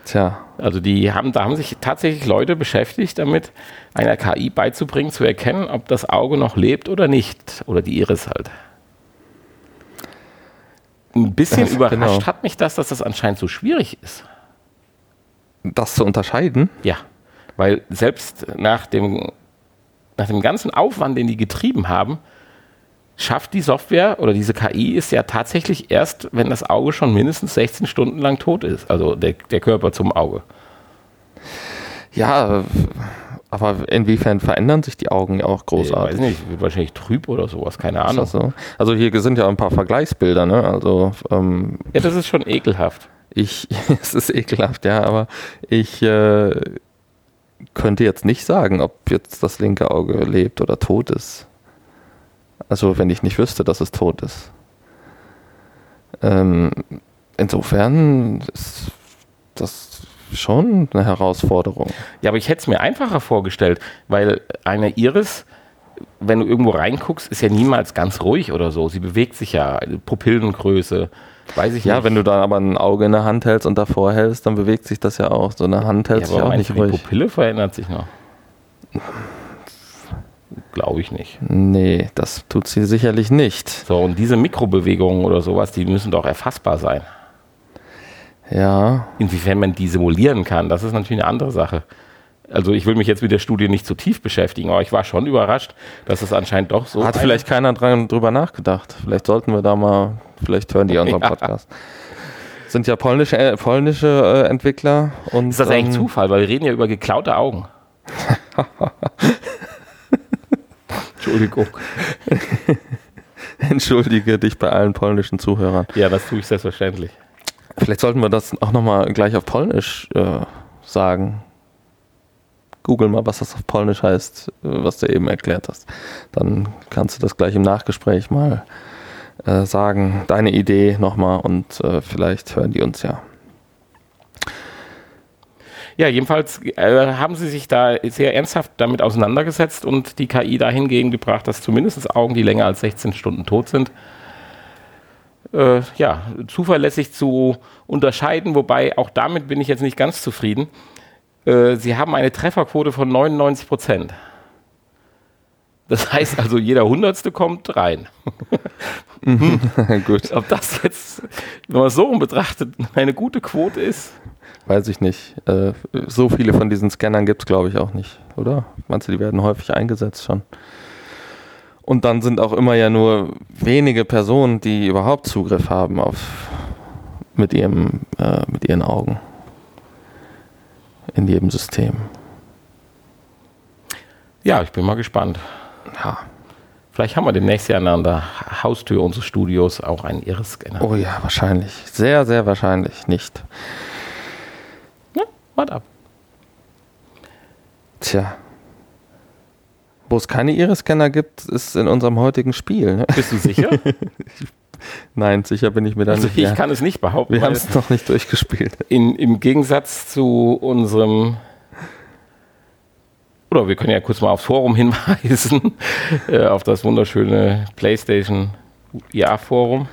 Tja. Also die haben, da haben sich tatsächlich Leute beschäftigt damit, einer KI beizubringen, zu erkennen, ob das Auge noch lebt oder nicht. Oder die Iris halt. Ein bisschen das, überrascht genau. hat mich das, dass das anscheinend so schwierig ist. Das zu unterscheiden? Ja. Weil selbst nach dem, nach dem ganzen Aufwand, den die getrieben haben, schafft die Software oder diese KI ist ja tatsächlich erst, wenn das Auge schon mindestens 16 Stunden lang tot ist, also der, der Körper zum Auge. Ja, aber inwiefern verändern sich die Augen ja auch großartig? Ich weiß nicht, wahrscheinlich trüb oder sowas, keine Ahnung. So? Also hier sind ja ein paar Vergleichsbilder, ne? Also, ähm, ja, das ist schon ekelhaft. Ich, [laughs] es ist ekelhaft, ja, aber ich äh, könnte jetzt nicht sagen, ob jetzt das linke Auge lebt oder tot ist. Also wenn ich nicht wüsste, dass es tot ist. Ähm, insofern ist das schon eine Herausforderung. Ja, aber ich hätte es mir einfacher vorgestellt, weil eine Iris, wenn du irgendwo reinguckst, ist ja niemals ganz ruhig oder so. Sie bewegt sich ja, Pupillengröße, weiß ich ja, nicht. wenn du da aber ein Auge in der Hand hältst und davor hältst, dann bewegt sich das ja auch. So eine Hand hält ja, sich auch nicht ruhig. Die Pupille verändert sich noch. Glaube ich nicht. Nee, das tut sie sicherlich nicht. So, und diese Mikrobewegungen oder sowas, die müssen doch erfassbar sein. Ja. Inwiefern man die simulieren kann, das ist natürlich eine andere Sache. Also ich will mich jetzt mit der Studie nicht zu tief beschäftigen, aber ich war schon überrascht, dass es anscheinend doch so. Hat vielleicht keiner dran, drüber nachgedacht. Vielleicht sollten wir da mal, vielleicht hören die unseren [laughs] ja. Podcast. Sind ja polnische, äh, polnische äh, Entwickler. Und, ist das eigentlich ähm, Zufall, weil wir reden ja über geklaute Augen. [laughs] Entschuldigung. [laughs] Entschuldige dich bei allen polnischen Zuhörern. Ja, das tue ich selbstverständlich. Vielleicht sollten wir das auch nochmal gleich auf Polnisch äh, sagen. Google mal, was das auf Polnisch heißt, äh, was du eben erklärt hast. Dann kannst du das gleich im Nachgespräch mal äh, sagen, deine Idee nochmal und äh, vielleicht hören die uns ja. Ja, jedenfalls äh, haben sie sich da sehr ernsthaft damit auseinandergesetzt und die KI dahingehend gebracht, dass zumindest Augen, die länger als 16 Stunden tot sind, äh, ja, zuverlässig zu unterscheiden, wobei auch damit bin ich jetzt nicht ganz zufrieden. Äh, sie haben eine Trefferquote von 99 Prozent. Das heißt also, jeder Hundertste kommt rein. [laughs] Gut. Ob das jetzt, wenn man es so betrachtet, eine gute Quote ist? Weiß ich nicht. Äh, so viele von diesen Scannern gibt es, glaube ich, auch nicht, oder? Meinst du, die werden häufig eingesetzt schon? Und dann sind auch immer ja nur wenige Personen, die überhaupt Zugriff haben auf mit ihrem, äh, mit ihren Augen in jedem System. Ja, ich bin mal gespannt. Ja. Vielleicht haben wir demnächst ja an der Haustür unseres Studios auch einen Iris-Scanner. Oh ja, wahrscheinlich. Sehr, sehr wahrscheinlich nicht. Ja, warte ab. Tja. Wo es keine Iris-Scanner gibt, ist in unserem heutigen Spiel. Ne? Bist du sicher? [laughs] Nein, sicher bin ich mir da also nicht. Ich kann es nicht behaupten. Wir haben es noch nicht durchgespielt. In, Im Gegensatz zu unserem oder wir können ja kurz mal aufs Forum hinweisen, [laughs] äh, auf das wunderschöne PlayStation IA-Forum.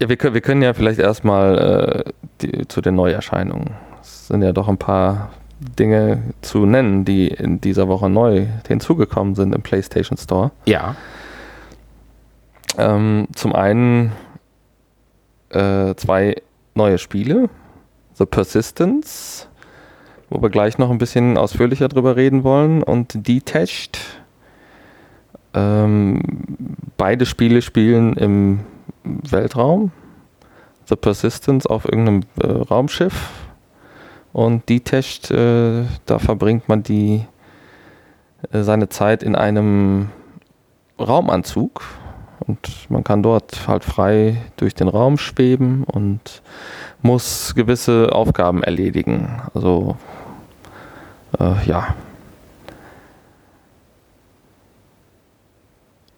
Ja, wir können, wir können ja vielleicht erstmal äh, zu den Neuerscheinungen. Es sind ja doch ein paar Dinge zu nennen, die in dieser Woche neu hinzugekommen sind im PlayStation Store. Ja. Ähm, zum einen äh, zwei neue Spiele. The Persistence, wo wir gleich noch ein bisschen ausführlicher drüber reden wollen, und Detached. Ähm, beide Spiele spielen im Weltraum. The Persistence auf irgendeinem äh, Raumschiff und Detached, äh, da verbringt man die äh, seine Zeit in einem Raumanzug und man kann dort halt frei durch den Raum schweben und muss gewisse Aufgaben erledigen. Also äh, ja.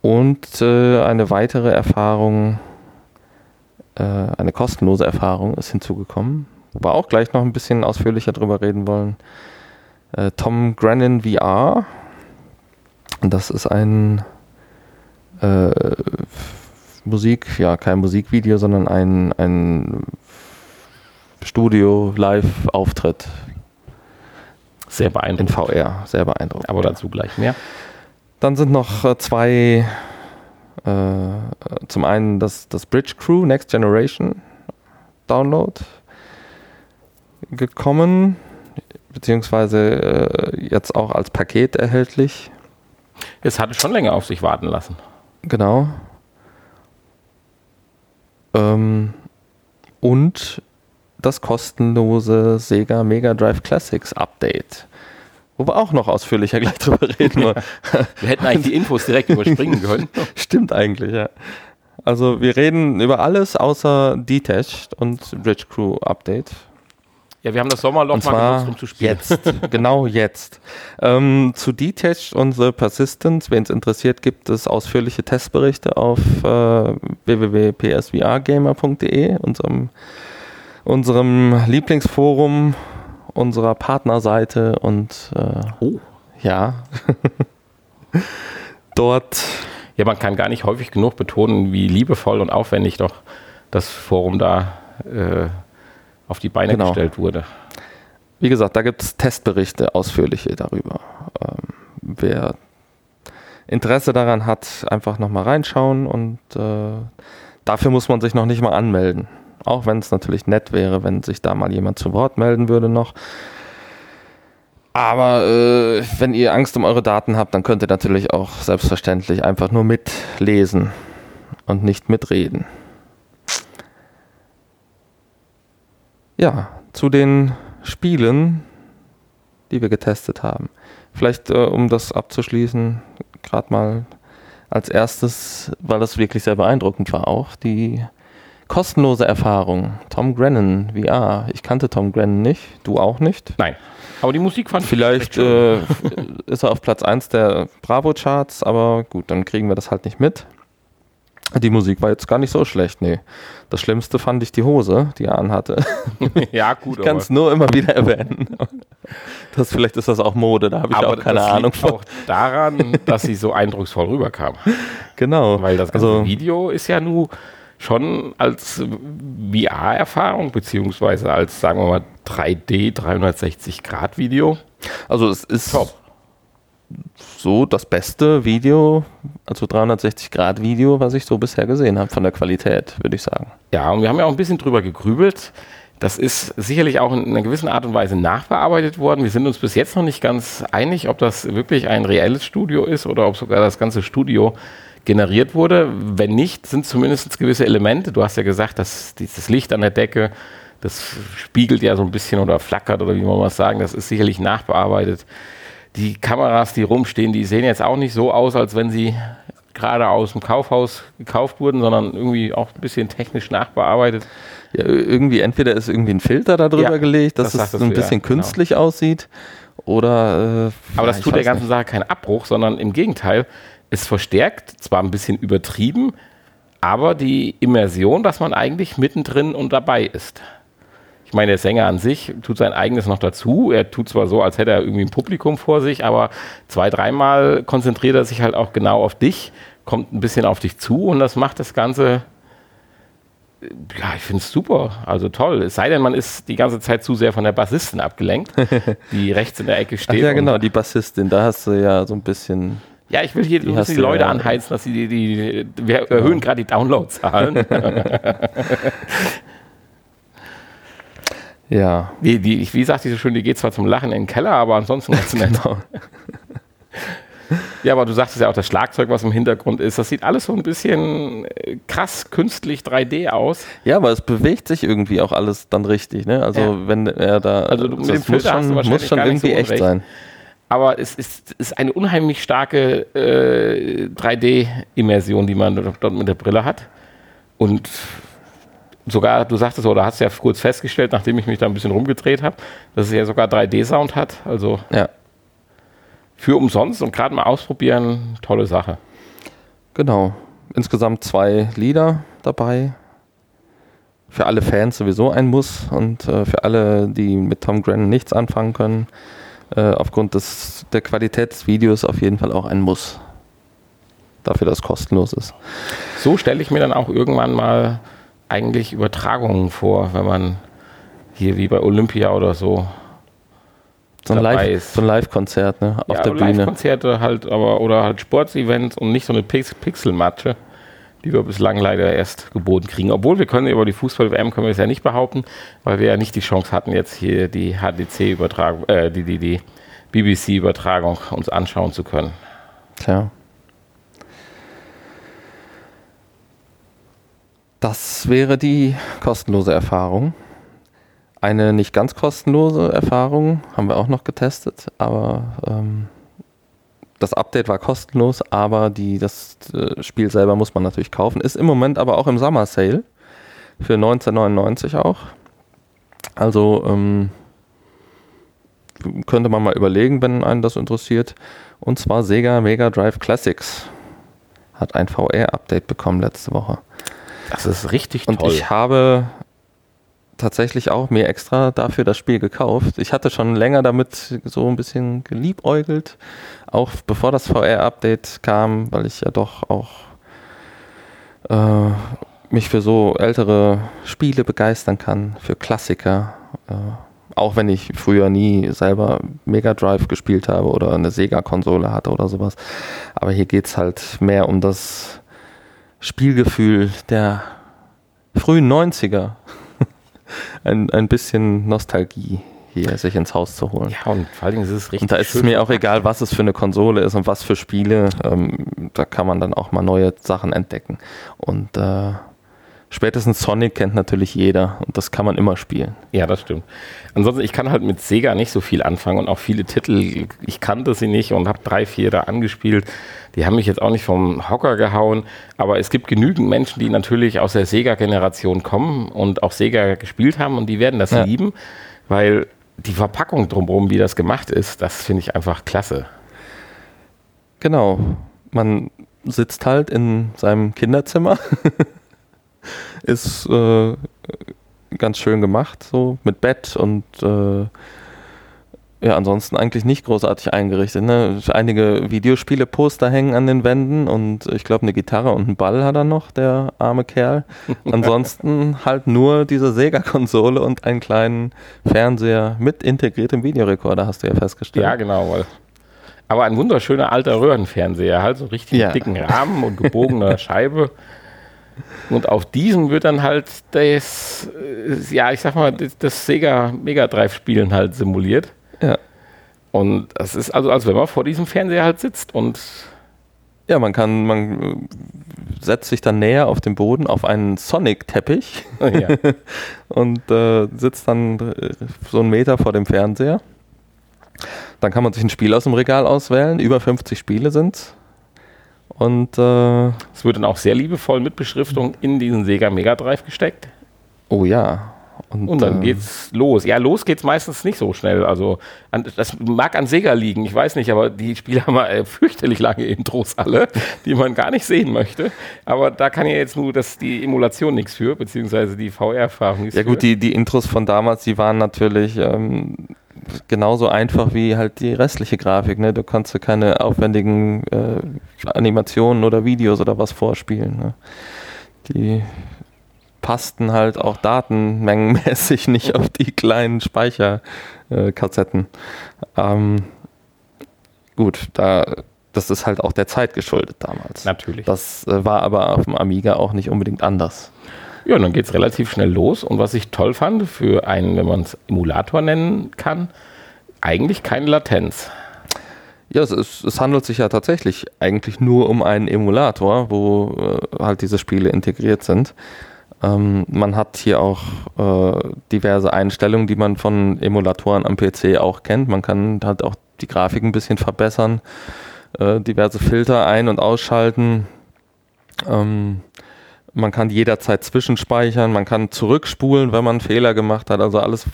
Und äh, eine weitere Erfahrung, äh, eine kostenlose Erfahrung ist hinzugekommen, wo wir auch gleich noch ein bisschen ausführlicher drüber reden wollen. Äh, Tom Grennan VR. Das ist ein äh, Musik, ja, kein Musikvideo, sondern ein, ein Studio-Live-Auftritt. Sehr beeindruckend. In VR, sehr beeindruckend. Aber dazu gleich mehr. Dann sind noch äh, zwei, äh, zum einen das, das Bridge Crew Next Generation Download gekommen, beziehungsweise äh, jetzt auch als Paket erhältlich. Es hatte schon länger auf sich warten lassen. Genau. Ähm, und das kostenlose Sega Mega Drive Classics Update. Wo wir auch noch ausführlicher [laughs] gleich drüber reden. wir hätten eigentlich die Infos direkt [laughs] überspringen können. Stimmt eigentlich, ja. Also wir reden über alles außer Detached und Bridge Crew Update. Ja, wir haben das Sommerloch mal genutzt, um zu spielen. Jetzt, [laughs] genau jetzt. Ähm, zu Detached und The Persistence, wen es interessiert, gibt es ausführliche Testberichte auf äh, www.psvrgamer.de, unserem, unserem Lieblingsforum unserer Partnerseite und äh, oh. ja, [laughs] dort. Ja, man kann gar nicht häufig genug betonen, wie liebevoll und aufwendig doch das Forum da äh, auf die Beine genau. gestellt wurde. Wie gesagt, da gibt es Testberichte, ausführliche darüber. Ähm, wer Interesse daran hat, einfach nochmal reinschauen und äh, dafür muss man sich noch nicht mal anmelden. Auch wenn es natürlich nett wäre, wenn sich da mal jemand zu Wort melden würde noch. Aber äh, wenn ihr Angst um eure Daten habt, dann könnt ihr natürlich auch selbstverständlich einfach nur mitlesen und nicht mitreden. Ja, zu den Spielen, die wir getestet haben. Vielleicht, äh, um das abzuschließen, gerade mal als erstes, weil das wirklich sehr beeindruckend war, auch die kostenlose Erfahrung. Tom Grennan, VR. Ich kannte Tom Grennan nicht, du auch nicht. Nein. Aber die Musik fand Vielleicht ich äh, [laughs] ist er auf Platz 1 der Bravo-Charts, aber gut, dann kriegen wir das halt nicht mit. Die Musik war jetzt gar nicht so schlecht, nee. Das Schlimmste fand ich die Hose, die er anhatte. [laughs] ja, gut. [laughs] Ich kann es nur immer wieder erwähnen. [laughs] Das, vielleicht ist das auch Mode, da habe ich aber auch keine das Ahnung liegt auch daran, dass sie so eindrucksvoll rüberkam. Genau. Weil das ganze also, Video ist ja nur schon als VR-Erfahrung, beziehungsweise als, sagen wir mal, 3D, 360-Grad-Video. also es ist Top. So das beste Video, also 360-Grad-Video, was ich so bisher gesehen habe, von der Qualität, würde ich sagen. Ja, und wir haben ja auch ein bisschen drüber gegrübelt. Das ist sicherlich auch in einer gewissen Art und Weise nachbearbeitet worden. Wir sind uns bis jetzt noch nicht ganz einig, ob das wirklich ein reelles Studio ist oder ob sogar das ganze Studio generiert wurde. Wenn nicht, sind zumindest gewisse Elemente. Du hast ja gesagt, dass dieses Licht an der Decke, das spiegelt ja so ein bisschen oder flackert oder wie man mal sagen, das ist sicherlich nachbearbeitet. Die Kameras, die rumstehen, die sehen jetzt auch nicht so aus, als wenn sie gerade aus dem Kaufhaus gekauft wurden, sondern irgendwie auch ein bisschen technisch nachbearbeitet. Ja, irgendwie entweder ist irgendwie ein Filter da drüber Ja, gelegt, dass das es so ein du, ja, bisschen genau. künstlich aussieht. Oder äh, Aber das tut der ganzen nicht. Sache keinen Abbruch, sondern im Gegenteil, es verstärkt, zwar ein bisschen übertrieben, aber die Immersion, dass man eigentlich mittendrin und dabei ist. Ich meine, der Sänger an sich tut sein eigenes noch dazu. Er tut zwar so, als hätte er irgendwie ein Publikum vor sich, aber zwei, dreimal konzentriert er sich halt auch genau auf dich, kommt ein bisschen auf dich zu und das macht das Ganze, ja, ich finde es super, also toll. Es sei denn, man ist die ganze Zeit zu sehr von der Bassistin abgelenkt, [laughs] die rechts in der Ecke Ach steht. ja, und genau, die Bassistin, da hast du ja so ein bisschen. ja, ich will hier die du Leute ja- anheizen, dass sie die, die wir erhöhen gerade die Downloadzahlen. [laughs] Ja, die, die, wie sagt die so schön, die geht zwar zum Lachen in den Keller, aber ansonsten [laughs] ganz nett. genau. Ja, aber du sagtest ja auch das Schlagzeug, was im Hintergrund ist, das sieht alles so ein bisschen äh, krass künstlich 3D aus. Ja, aber es bewegt sich irgendwie auch alles dann richtig, ne? Also Ja. wenn er da. Also du- mit dem Filter muss schon, muss schon irgendwie so echt sein. Aber es ist, ist eine unheimlich starke äh, 3D-Immersion, die man dort mit der Brille hat. Und sogar, du sagtest, oder hast ja kurz festgestellt, nachdem ich mich da ein bisschen rumgedreht habe, dass es ja sogar 3D-Sound hat. Also Ja, für umsonst und gerade mal ausprobieren, tolle Sache. genau. Insgesamt zwei Lieder dabei. Für alle Fans sowieso ein Muss und äh, für alle, die mit Tom Grennan nichts anfangen können, äh, aufgrund des, der Qualität des Videos auf jeden Fall auch ein Muss. Dafür, dass es kostenlos ist. So stelle ich mir dann auch irgendwann mal eigentlich Übertragungen vor, wenn man hier wie bei Olympia oder so So ein Live- so ein Live-Konzert ne? auf ja, der Bühne. Live-Konzerte halt, aber oder halt Sportsevents und nicht so eine Pix Pixelmatsche, die wir bislang leider erst geboten kriegen. Obwohl wir können über die Fußball-WM können wir es ja nicht behaupten, weil wir ja nicht die Chance hatten, jetzt hier die HDC-Übertragung, äh, die, die, die BBC-Übertragung uns anschauen zu können. Tja. Das wäre die kostenlose Erfahrung. Eine nicht ganz kostenlose Erfahrung haben wir auch noch getestet, aber ähm, das Update war kostenlos, aber die, das äh, Spiel selber muss man natürlich kaufen. Ist im Moment aber auch im Summer Sale für 1999 auch. Also ähm, könnte man mal überlegen, wenn einen das interessiert. Und zwar Sega Mega Drive Classics hat ein VR-Update bekommen letzte Woche. Das ist richtig Und toll. ich habe tatsächlich auch mir extra dafür das Spiel gekauft. Ich hatte schon länger damit so ein bisschen geliebäugelt, auch bevor das VR-Update kam, weil ich ja doch auch äh, mich für so ältere Spiele begeistern kann, für Klassiker. Äh, auch wenn ich früher nie selber Mega Drive gespielt habe oder eine Sega-Konsole hatte oder sowas. Aber hier geht es halt mehr um das Spielgefühl der frühen 90er. [laughs] ein, ein bisschen Nostalgie hier sich ins Haus zu holen. ja, und vor allen Dingen ist es richtig Und da ist es mir auch egal, was es für eine Konsole ist und was für Spiele. Ähm, da kann man dann auch mal neue Sachen entdecken. Und äh, spätestens Sonic kennt natürlich jeder und das kann man immer spielen. Ja, das stimmt. Ansonsten, ich kann halt mit Sega nicht so viel anfangen und auch viele Titel, ich kannte sie nicht und habe drei, vier da angespielt. Die haben mich jetzt auch nicht vom Hocker gehauen, aber es gibt genügend Menschen, die natürlich aus der Sega-Generation kommen und auch Sega gespielt haben und die werden das ja. lieben, weil die Verpackung drumherum, wie das gemacht ist, das finde ich einfach klasse. Genau. Man sitzt halt in seinem Kinderzimmer [laughs] ist äh, ganz schön gemacht, so mit Bett und äh, ja, ansonsten eigentlich nicht großartig eingerichtet. Ne? Einige Videospiele-Poster hängen an den Wänden und ich glaube, eine Gitarre und einen Ball hat er noch, der arme Kerl. [laughs] Ansonsten halt nur diese Sega-Konsole und einen kleinen Fernseher mit integriertem Videorekorder, hast du ja festgestellt. Ja, genau. Aber ein wunderschöner alter Röhrenfernseher, halt so richtig ja. dicken Rahmen und gebogener [laughs] Scheibe. Und auf diesen wird dann halt das, äh, ja, ich sag mal, das Sega Mega Drive Spielen halt simuliert. Ja. Und das ist also, als wenn man vor diesem Fernseher halt sitzt und. Ja, man kann, man äh, setzt sich dann näher auf den Boden auf einen Sonic-Teppich ja. [laughs] und äh, sitzt dann äh, so einen Meter vor dem Fernseher. Dann kann man sich ein Spiel aus dem Regal auswählen. Über 50 Spiele sind es. Und äh, es wird dann auch sehr liebevoll mit Beschriftung in diesen Sega Mega Drive gesteckt. Oh ja. Und, und dann äh, geht's los. Ja, los geht's meistens nicht so schnell. Also an, das mag an Sega liegen, ich weiß nicht, aber die Spiele haben äh, fürchterlich lange Intros alle, die man gar nicht sehen möchte. Aber da kann ja jetzt nur das, die Emulation nichts für, beziehungsweise die VR-Erfahrung ist. Ja gut, die, die Intros von damals, die waren natürlich ähm, genauso einfach wie halt die restliche Grafik. Ne? Du kannst ja keine aufwendigen äh, Animationen oder Videos oder was vorspielen. Ne? Die passten halt auch datenmengenmäßig nicht auf die kleinen Speicherkassetten. Äh, ähm, gut, da das ist halt auch der Zeit geschuldet damals. Natürlich. Das äh, war aber auf dem Amiga auch nicht unbedingt anders. Ja, und dann geht es relativ schnell los. Und was ich toll fand, für einen, wenn man es Emulator nennen kann, eigentlich keine Latenz. Ja, es, ist, es, handelt sich ja tatsächlich eigentlich nur um einen Emulator, wo äh, halt diese Spiele integriert sind. Ähm, man hat hier auch äh, diverse Einstellungen, die man von Emulatoren am PC auch kennt. Man kann halt auch die Grafik ein bisschen verbessern, äh, diverse Filter ein- und ausschalten. Ähm, man kann jederzeit zwischenspeichern, man kann zurückspulen, wenn man einen Fehler gemacht hat. Also alles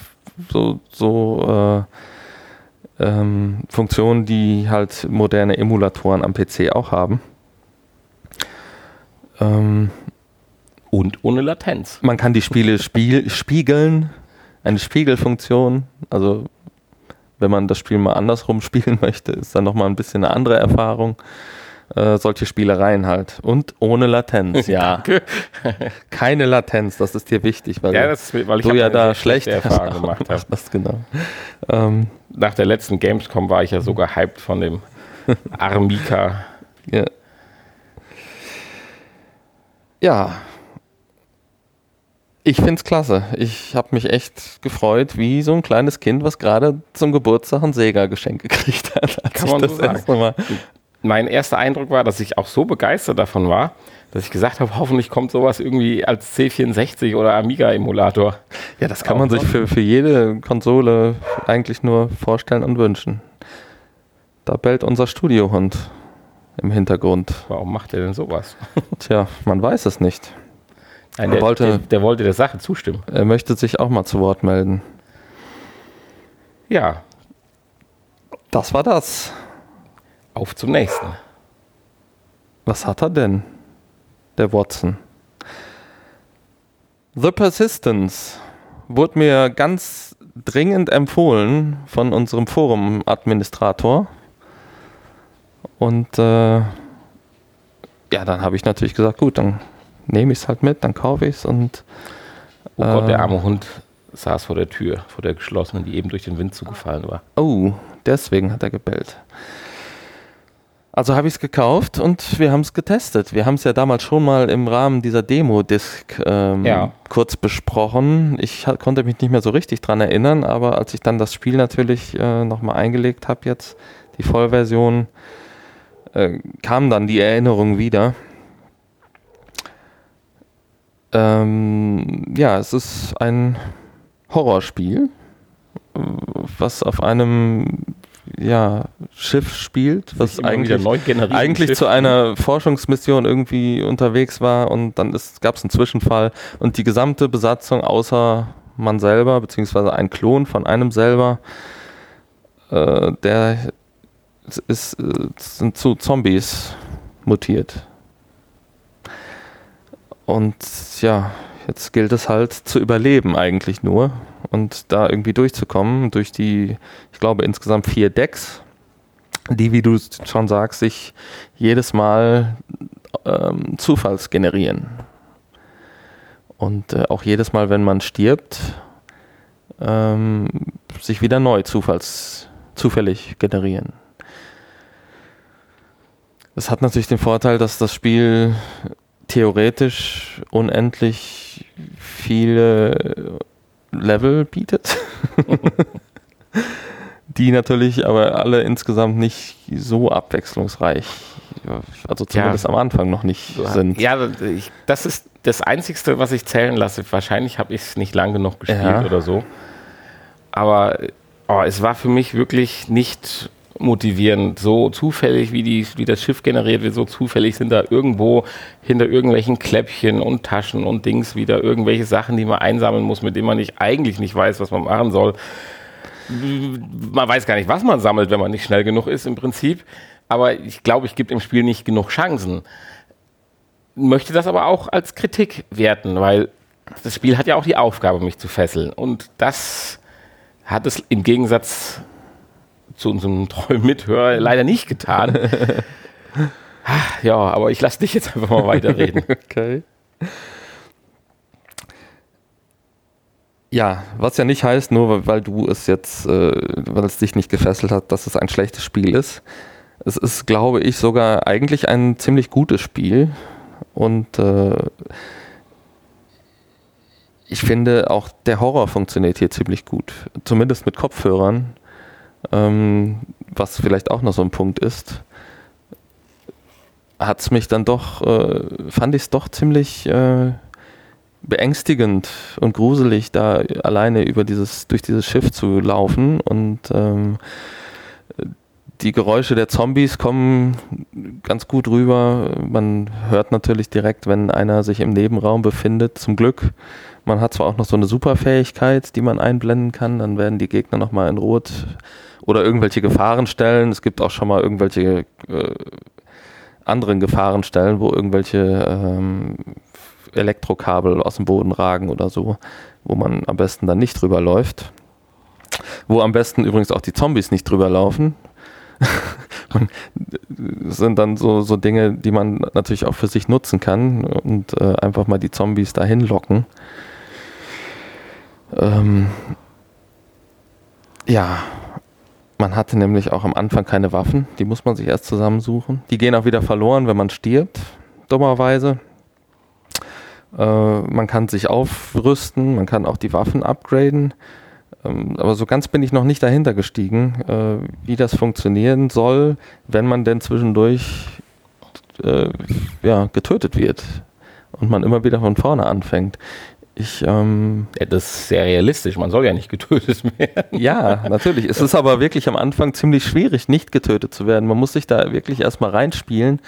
so, so äh, ähm, Funktionen, die halt moderne Emulatoren am PC auch haben. Ähm, und ohne Latenz. Man kann die Spiele spiel spiegeln, eine Spiegelfunktion. Also wenn man das Spiel mal andersrum [laughs] spielen möchte, ist dann nochmal ein bisschen eine andere Erfahrung. Äh, solche Spielereien halt. Und ohne Latenz, ja. [laughs] Keine Latenz, das ist dir wichtig, weil, ja, ist, weil du ja da schlechte Erfahrungen [laughs] gemacht hast. Das genau. Ähm, Nach der letzten Gamescom war ich ja sogar hyped von dem [laughs] Armika. Ja. Ja. Ich finde es klasse. Ich habe mich echt gefreut, wie so ein kleines Kind, was gerade zum Geburtstag ein Sega-Geschenk gekriegt hat. Kann man so sagen mein erster Eindruck war, dass ich auch so begeistert davon war, dass ich gesagt habe, hoffentlich kommt sowas irgendwie als C64 oder Amiga-Emulator. Ja, das kann man sich für, für jede Konsole eigentlich nur vorstellen und wünschen. Da bellt unser Studiohund im Hintergrund. Warum macht er denn sowas? [laughs] Tja, man weiß es nicht. Nein, der, wollte, der, der wollte der Sache zustimmen. Er möchte sich auch mal zu Wort melden. Ja. Das war das. Auf zum nächsten. Was hat er denn, der Watson? The Persistence wurde mir ganz dringend empfohlen von unserem Forum-Administrator. Und äh, ja, dann habe ich natürlich gesagt, gut, dann nehme ich es halt mit, dann kaufe ich es und. Oh Gott, äh, der arme Hund saß vor der Tür, vor der geschlossenen, die eben durch den Wind zugefallen war. Oh, deswegen hat er gebellt. Also habe ich es gekauft und wir haben es getestet. Wir haben es ja damals schon mal im Rahmen dieser Demo-Disc ähm, ja. kurz besprochen. Ich konnte mich nicht mehr so richtig dran erinnern, aber als ich dann das Spiel natürlich äh, nochmal eingelegt habe, jetzt die Vollversion, äh, kam dann die Erinnerung wieder. Ähm, ja, es ist ein Horrorspiel, was auf einem ja, Schiff spielt, was eigentlich, eigentlich zu einer Forschungsmission irgendwie unterwegs war und dann gab es einen Zwischenfall. Und die gesamte Besatzung außer man selber, beziehungsweise ein Klon von einem selber, äh, der ist, äh, sind zu Zombies mutiert. Und ja, jetzt gilt es halt zu überleben eigentlich nur und da irgendwie durchzukommen durch die, ich glaube insgesamt vier Decks, die, wie du schon sagst, sich jedes Mal ähm, Zufalls generieren. Und äh, auch jedes Mal, wenn man stirbt, ähm, sich wieder neu Zufalls, zufällig generieren. Es hat natürlich den Vorteil, dass das Spiel theoretisch unendlich viele Level bietet. [laughs] die natürlich aber alle insgesamt nicht so abwechslungsreich, also zumindest ja. am Anfang noch nicht sind. Ja, das ist das Einzige, was ich zählen lasse. Wahrscheinlich habe ich es nicht lang genug gespielt ja. oder so. Aber oh, es war für mich wirklich nicht motivierend. So zufällig, wie, die, wie das Schiff generiert wird, so zufällig sind da irgendwo hinter irgendwelchen Kläppchen und Taschen und Dings wieder irgendwelche Sachen, die man einsammeln muss, mit denen man nicht, eigentlich nicht weiß, was man machen soll. Man weiß gar nicht, was man sammelt, wenn man nicht schnell genug ist im Prinzip. Aber ich glaube, ich gebe im Spiel nicht genug Chancen. Möchte das aber auch als Kritik werten, weil das Spiel hat ja auch die Aufgabe, mich zu fesseln. Und das hat es im Gegensatz zu unserem [laughs] treuen Mithörer leider nicht getan. [laughs] ja, aber ich lasse dich jetzt einfach mal weiterreden. [laughs] okay. Ja, was ja nicht heißt, nur weil du es jetzt, äh, weil es dich nicht gefesselt hat, dass es ein schlechtes Spiel ist. Es ist, glaube ich, sogar eigentlich ein ziemlich gutes Spiel. Und äh, ich finde auch der Horror funktioniert hier ziemlich gut. Zumindest mit Kopfhörern ähm, was vielleicht auch noch so ein Punkt ist, hat es mich dann doch, äh, fand ich es doch ziemlich äh, beängstigend und gruselig, da alleine über dieses, durch dieses Schiff zu laufen und ähm, die Geräusche der Zombies kommen ganz gut rüber. Man hört natürlich direkt, wenn einer sich im Nebenraum befindet. Zum Glück. Man hat zwar auch noch so eine Superfähigkeit, die man einblenden kann. Dann werden die Gegner nochmal in Rot oder irgendwelche Gefahrenstellen. Es gibt auch schon mal irgendwelche äh, anderen Gefahrenstellen, wo irgendwelche ähm, Elektrokabel aus dem Boden ragen oder so, wo man am besten dann nicht drüber läuft. Wo am besten übrigens auch die Zombies nicht drüber laufen. [laughs] das sind dann so, so Dinge, die man natürlich auch für sich nutzen kann und äh, einfach mal die Zombies dahin locken. Ähm, ja, man hatte nämlich auch am Anfang keine Waffen, die muss man sich erst zusammensuchen. Die gehen auch wieder verloren, wenn man stirbt, dummerweise. Äh, man kann sich aufrüsten, man kann auch die Waffen upgraden. Ähm, aber so ganz bin ich noch nicht dahinter gestiegen, äh, wie das funktionieren soll, wenn man denn zwischendurch äh, ja, getötet wird und man immer wieder von vorne anfängt. Ich, ähm, ja, das ist sehr realistisch, man soll ja nicht getötet [laughs] werden. Ja, natürlich. Es ist aber wirklich am Anfang ziemlich schwierig, nicht getötet zu werden. Man muss sich da wirklich erstmal reinspielen.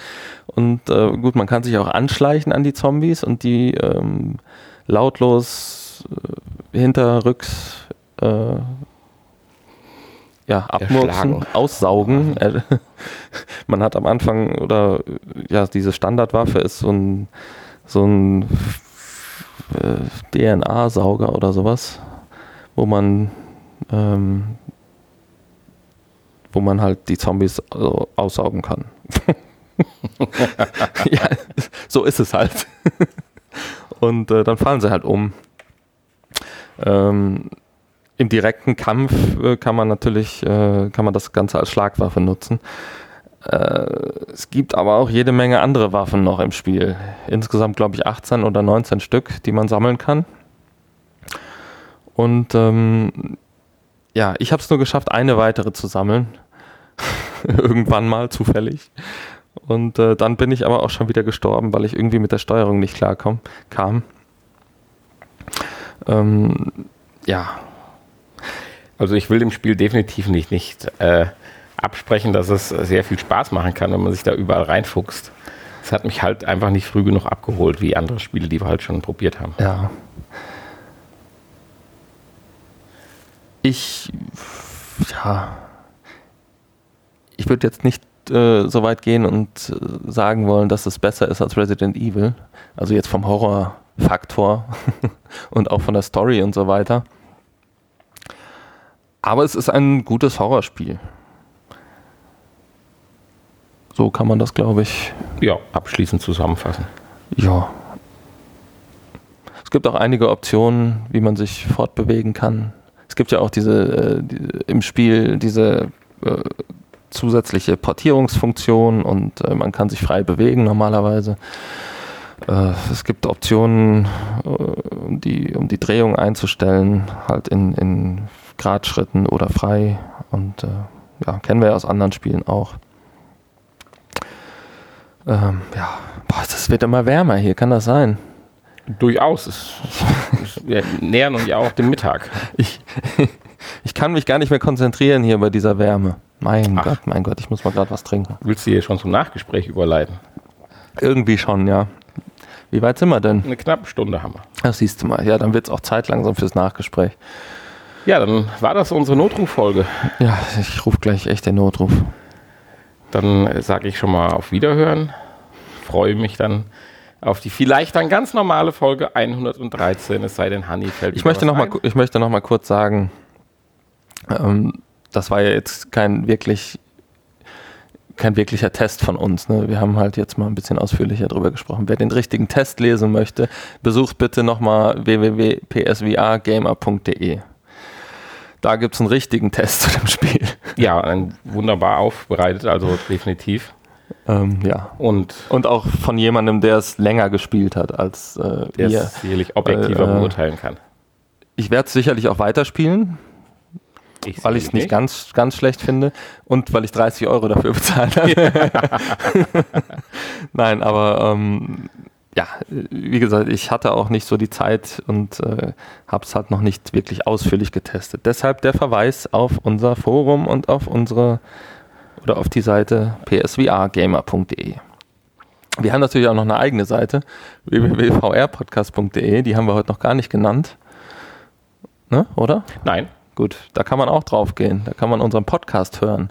Und äh, gut, man kann sich auch anschleichen an die Zombies und die ähm, lautlos äh, hinterrücks äh, ja, abmurksen, aussaugen. [laughs] man hat am Anfang oder ja, diese Standardwaffe ist so ein so ein äh, DNA-Sauger oder sowas, wo man ähm, wo man halt die Zombies aussaugen kann. [laughs] ja, so ist es halt. Und äh, dann fallen sie halt um. Ähm, Im direkten Kampf äh, kann man natürlich, äh, kann man das Ganze als Schlagwaffe nutzen. Äh, es gibt aber auch jede Menge andere Waffen noch im Spiel. Insgesamt glaube ich 18 oder 19 Stück, die man sammeln kann. Und ähm, ja, ich habe es nur geschafft, eine weitere zu sammeln. [laughs] Irgendwann mal zufällig. Und äh, dann bin ich aber auch schon wieder gestorben, weil ich irgendwie mit der Steuerung nicht klar kam. Ähm, ja. Also ich will dem Spiel definitiv nicht, nicht äh, absprechen, dass es sehr viel Spaß machen kann, wenn man sich da überall reinfuchst. Es hat mich halt einfach nicht früh genug abgeholt, wie andere Spiele, die wir halt schon probiert haben. Ja. Ich, ja, ich würde jetzt nicht äh, so weit gehen und äh, sagen wollen, dass es besser ist als Resident Evil. Also jetzt vom Horrorfaktor [laughs] und auch von der Story und so weiter. Aber es ist ein gutes Horrorspiel. So kann man das, glaube ich. Ja, abschließend zusammenfassen. Ja. Es gibt auch einige Optionen, wie man sich fortbewegen kann. Es gibt ja auch diese, äh, die, im Spiel diese äh, zusätzliche Portierungsfunktion und äh, man kann sich frei bewegen normalerweise. Äh, es gibt Optionen, äh, um, die, um die Drehung einzustellen, halt in, in Gradschritten oder frei. Und äh, ja, kennen wir ja aus anderen Spielen auch. Ähm, ja, Boah, das wird immer wärmer hier, kann das sein? Durchaus. Es, [laughs] wir nähern uns ja auch dem Mittag. Ich, [laughs] ich kann mich gar nicht mehr konzentrieren hier bei dieser Wärme. Mein Ach. Gott, mein Gott, ich muss mal gerade was trinken. Willst du hier schon zum Nachgespräch überleiten? Irgendwie schon, ja. Wie weit sind wir denn? Eine knappe Stunde haben wir. Das siehst du mal. Ja, dann wird es auch Zeit langsam fürs Nachgespräch. Ja, dann war das unsere Notruffolge. Ja, ich rufe gleich echt den Notruf. Dann sage ich schon mal auf Wiederhören. Freue mich dann auf die vielleicht dann ganz normale Folge 113, es sei denn, Hanni fällt ich möchte, noch mal, ich möchte noch mal kurz sagen, ähm, das war ja jetzt kein wirklich kein wirklicher Test von uns. Ne? Wir haben halt jetzt mal ein bisschen ausführlicher darüber gesprochen. Wer den richtigen Test lesen möchte, besucht bitte nochmal www.psvrgamer.de. Da gibt es einen richtigen Test zu dem Spiel. Ja, ein wunderbar aufbereitet, also definitiv. Ähm, ja. Und, und auch von jemandem, der es länger gespielt hat als äh, der wir. sicherlich objektiver äh, beurteilen kann. Ich werde es sicherlich auch weiterspielen. Ich weil ich es nicht, nicht ganz, ganz schlecht finde und weil ich 30 Euro dafür [laughs] bezahlt habe. [laughs] Nein, aber ähm, ja, wie gesagt, ich hatte auch nicht so die Zeit und äh, habe es halt noch nicht wirklich ausführlich getestet. Deshalb der Verweis auf unser Forum und auf unsere oder auf die Seite psvrgamer.de. Wir haben natürlich auch noch eine eigene Seite, www.vrpodcast.de, die haben wir heute noch gar nicht genannt. Ne, oder? Nein. Gut, da kann man auch drauf gehen. Da kann man unseren Podcast hören.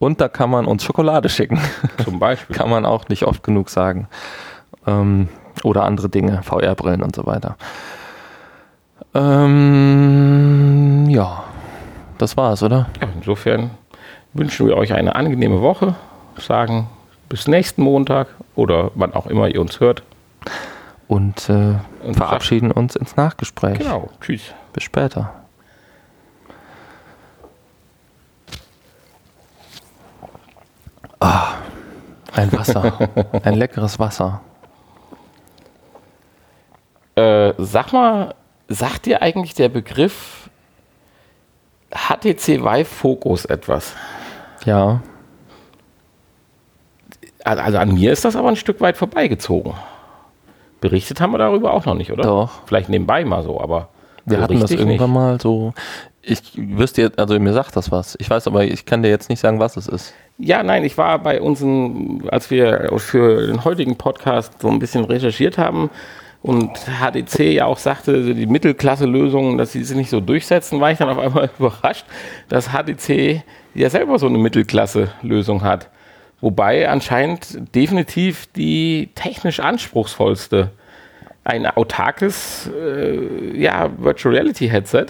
Und da kann man uns Schokolade schicken. Zum Beispiel. [laughs] kann man auch nicht oft genug sagen. Ähm, oder andere Dinge, VR-Brillen und so weiter. Ähm, ja, das war's, oder? Ja, insofern wünschen wir euch eine angenehme Woche. Sagen bis nächsten Montag oder wann auch immer ihr uns hört. Und, äh, und verabschieden uns ins Nachgespräch. Genau. Tschüss. Bis später. Ah, ein Wasser. [laughs] ein leckeres Wasser. Äh, sag mal, sagt dir eigentlich der Begriff HTC Vive Focus etwas? Ja. Also an mir ist das aber ein Stück weit vorbeigezogen. Berichtet haben wir darüber auch noch nicht, oder? Doch. Vielleicht nebenbei mal so, aber. Wir hatten das irgendwann nicht. mal so. Ich wüsste jetzt, also mir sagt das was. Ich weiß aber, ich kann dir jetzt nicht sagen, was es ist. Ja, nein, ich war bei unseren, als wir für den heutigen Podcast so ein bisschen recherchiert haben und HDC ja auch sagte, die Mittelklasse-Lösungen, dass sie sich nicht so durchsetzen, war ich dann auf einmal [laughs] überrascht, dass HDC ja selber so eine Mittelklasse-Lösung hat. Wobei anscheinend definitiv die technisch anspruchsvollste ein autarkes äh, ja, Virtual Reality Headset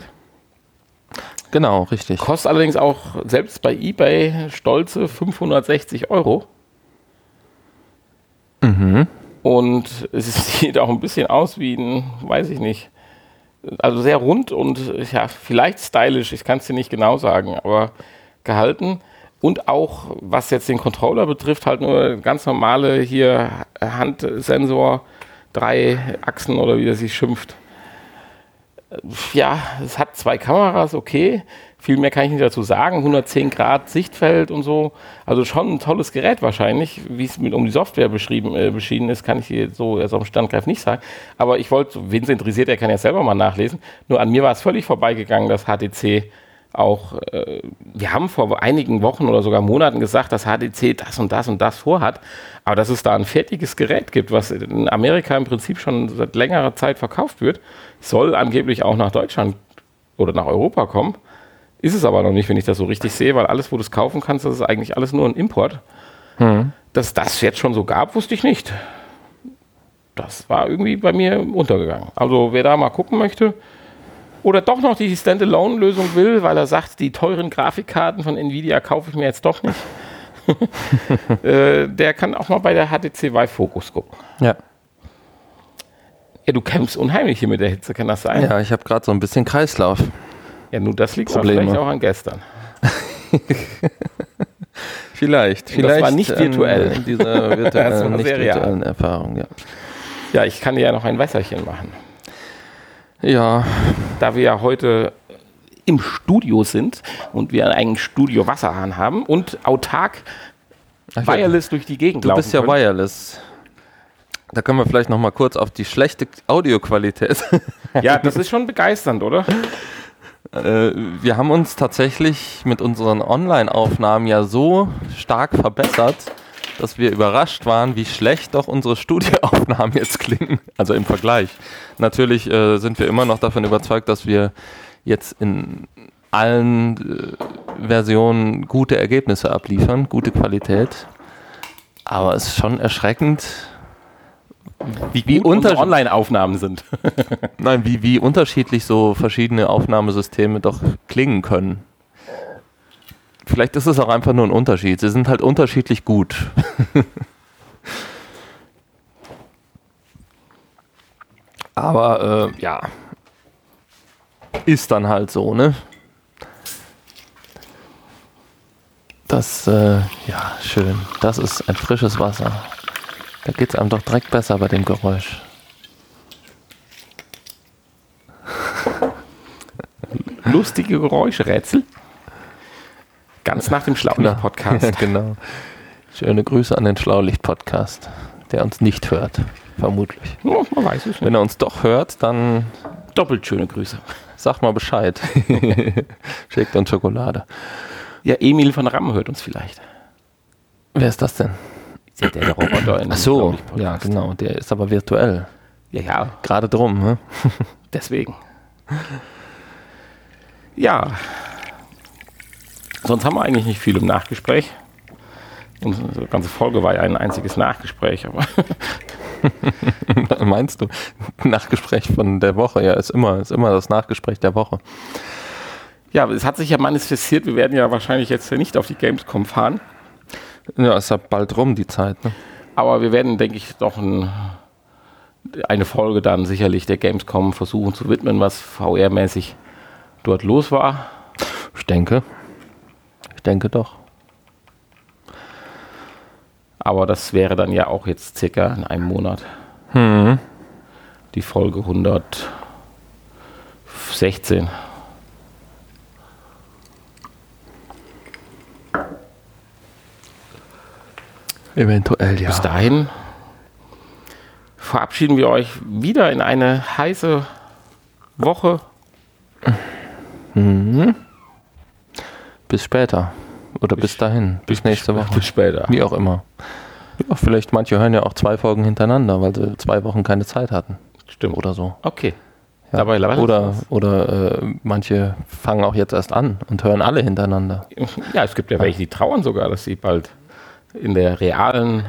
Genau, richtig. Kostet allerdings auch selbst bei eBay stolze 560 Euro. Mhm. Und es [laughs] sieht auch ein bisschen aus wie ein, weiß ich nicht, also sehr rund und ja, vielleicht stylisch, ich kann es dir nicht genau sagen, aber gehalten. Und auch, was jetzt den Controller betrifft, halt nur ganz normale hier Handsensor, drei Achsen oder wie er sich schimpft ja, es hat zwei Kameras, okay. Viel mehr kann ich nicht dazu sagen. 110 Grad Sichtfeld und so. Also schon ein tolles Gerät wahrscheinlich. Wie es mit um die Software beschrieben, äh, beschieden ist, kann ich hier so auf dem Standgreif nicht sagen. Aber ich wollte, wen es interessiert, der kann ja selber mal nachlesen. Nur an mir war es völlig vorbeigegangen, dass HTC auch, äh, wir haben vor einigen Wochen oder sogar Monaten gesagt, dass HTC das und das und das vorhat, aber dass es da ein fertiges Gerät gibt, was in Amerika im Prinzip schon seit längerer Zeit verkauft wird, soll angeblich auch nach Deutschland oder nach Europa kommen. Ist es aber noch nicht, wenn ich das so richtig sehe, weil alles, wo du es kaufen kannst, das ist eigentlich alles nur ein Import. Mhm. Dass das jetzt schon so gab, wusste ich nicht. Das war irgendwie bei mir untergegangen. Also wer da mal gucken möchte, oder doch noch die Standalone-Lösung will, weil er sagt, die teuren Grafikkarten von Nvidia kaufe ich mir jetzt doch nicht, [laughs] äh, der kann auch mal bei der HTC Vive Focus gucken. Ja. Ja, du kämpfst unheimlich hier mit der Hitze, kann das sein? Ja, ich habe gerade so ein bisschen Kreislauf. Ja, nun, das liegt vielleicht auch an gestern. [laughs] vielleicht, vielleicht. Das war nicht virtuell. In dieser [laughs] virtuellen, nicht virtuellen Erfahrung, ja. Ja, ich kann dir ja noch ein Wässerchen machen. Ja. Da wir ja heute im Studio sind und wir einen Studio Wasserhahn haben und autark Ach, wireless durch die Gegend du laufen Du bist ja können. wireless. Da können wir vielleicht noch mal kurz auf die schlechte Audioqualität. ja, das ist schon begeisternd, oder? [laughs] Äh, wir haben uns tatsächlich mit unseren Online-Aufnahmen ja so stark verbessert, dass wir überrascht waren, wie schlecht doch unsere Studioaufnahmen jetzt klingen. Also im Vergleich. Natürlich äh, sind wir immer noch davon überzeugt, dass wir jetzt in allen äh, Versionen gute Ergebnisse abliefern, gute Qualität. Aber es ist schon erschreckend, wie, wie unsere Online-Aufnahmen sind. [laughs] Nein, wie, wie unterschiedlich so verschiedene Aufnahmesysteme doch klingen können. Vielleicht ist es auch einfach nur ein Unterschied. Sie sind halt unterschiedlich gut. [laughs] Aber äh, ja, ist dann halt so, ne? Das, äh, ja, schön. Das ist ein frisches Wasser. Da geht es einem doch direkt besser bei dem Geräusch. [laughs] Lustige Geräuschrätsel. Ganz nach dem Schlaulicht-Podcast. Ja, [laughs] genau. Schöne Grüße an den Schlaulicht-Podcast, der uns nicht hört, vermutlich. Oh, man weiß es nicht. Wenn er uns doch hört, dann. Doppelt schöne Grüße. Sag mal Bescheid. [laughs] Schickt uns Schokolade. Ja, Emil von Ramm hört uns vielleicht. Wer ist das denn? Ja, der, der Roboter in Ach so, ja, genau. Der ist aber virtuell. Ja, ja. Gerade drum, ne? Deswegen. Ja, Sonst haben wir eigentlich nicht viel im Nachgespräch. Unsere ganze Folge war ja ein einziges Nachgespräch, aber. [laughs] Meinst du? Nachgespräch von der Woche, ja, ist immer, ist immer das Nachgespräch der Woche. Ja, es hat sich ja manifestiert, wir werden ja wahrscheinlich jetzt nicht auf die Gamescom fahren. Ja, ist ja bald rum, die Zeit. Ne? Aber wir werden, denke ich, doch ein, eine Folge dann sicherlich der Gamescom versuchen zu widmen, was VR-mäßig dort los war. Ich denke denke doch. Aber das wäre dann ja auch jetzt circa in einem Monat. Hm. Die Folge 116. Eventuell, ja. Bis dahin verabschieden wir euch wieder in eine heiße Woche. Mhm. Bis später. Oder bis, bis dahin. Bis, bis nächste Woche. [laughs] Bis später. Wie auch immer. Ja, vielleicht manche hören ja auch zwei Folgen hintereinander, weil sie zwei Wochen keine Zeit hatten. Stimmt. Oder so. Okay. Ja. Dabei oder oder äh, manche fangen auch jetzt erst an und hören alle hintereinander. Ja, es gibt ja welche, die trauern sogar, dass sie bald in der realen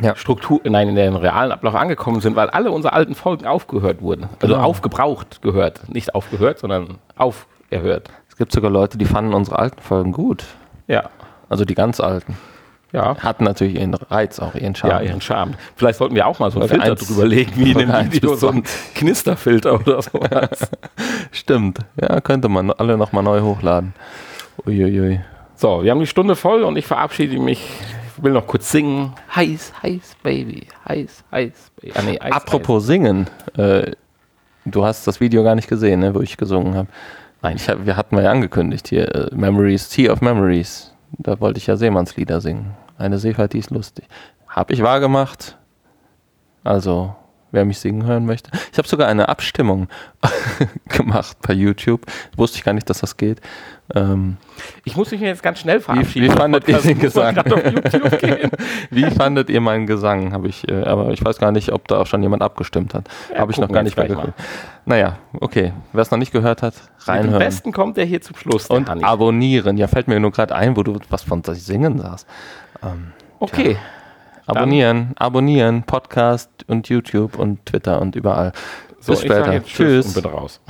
ja. Struktur, nein, in den realen Ablauf angekommen sind, weil alle unsere alten Folgen aufgehört wurden. Also genau. aufgebraucht gehört. Nicht aufgehört, sondern auferhört gibt sogar Leute, die fanden unsere alten Folgen gut. Ja. Also die ganz alten. Ja. Hatten natürlich ihren Reiz, auch ihren Charme. Ja, ihren Charme. Vielleicht sollten wir auch mal so einen Filter eins, drüber legen, wie in dem Video, so ein Knisterfilter oder [laughs] so. Stimmt. Ja, könnte man alle nochmal neu hochladen. Uiuiui. So, wir haben die Stunde voll und ich verabschiede mich. Ich will noch kurz singen. Heiß, heiß, Baby. Heiß, heiß, Baby. Ah, nee, Apropos Eis. singen. Äh, du hast das Video gar nicht gesehen, ne, wo ich gesungen habe. Nein, hab, wir hatten ja angekündigt hier, äh, Memories, Tea of Memories. Da wollte ich ja Seemannslieder singen. Eine Seefahrt, die ist lustig. Hab ich wahr gemacht. Also, wer mich singen hören möchte. Ich habe sogar eine Abstimmung [laughs] gemacht bei YouTube. Wusste ich gar nicht, dass das geht. Ähm, Ich muss mich jetzt ganz schnell wie, verabschieden. wie fandet ihr den Gesang? [laughs] wie fandet ihr meinen Gesang? Habe ich, äh, aber ich weiß gar nicht, ob da auch schon jemand abgestimmt hat. Ja, Habe ich noch gar nicht mehr geguckt. Naja, okay. Wer es noch nicht gehört hat, reinhören. Besten kommt der hier zum Schluss. Und abonnieren. Ja, fällt mir nur gerade ein, wo du was von Singen sagst. Okay. Abonnieren, abonnieren, Podcast und YouTube und Twitter und überall. So, Bis später. Tschüss. und bin raus.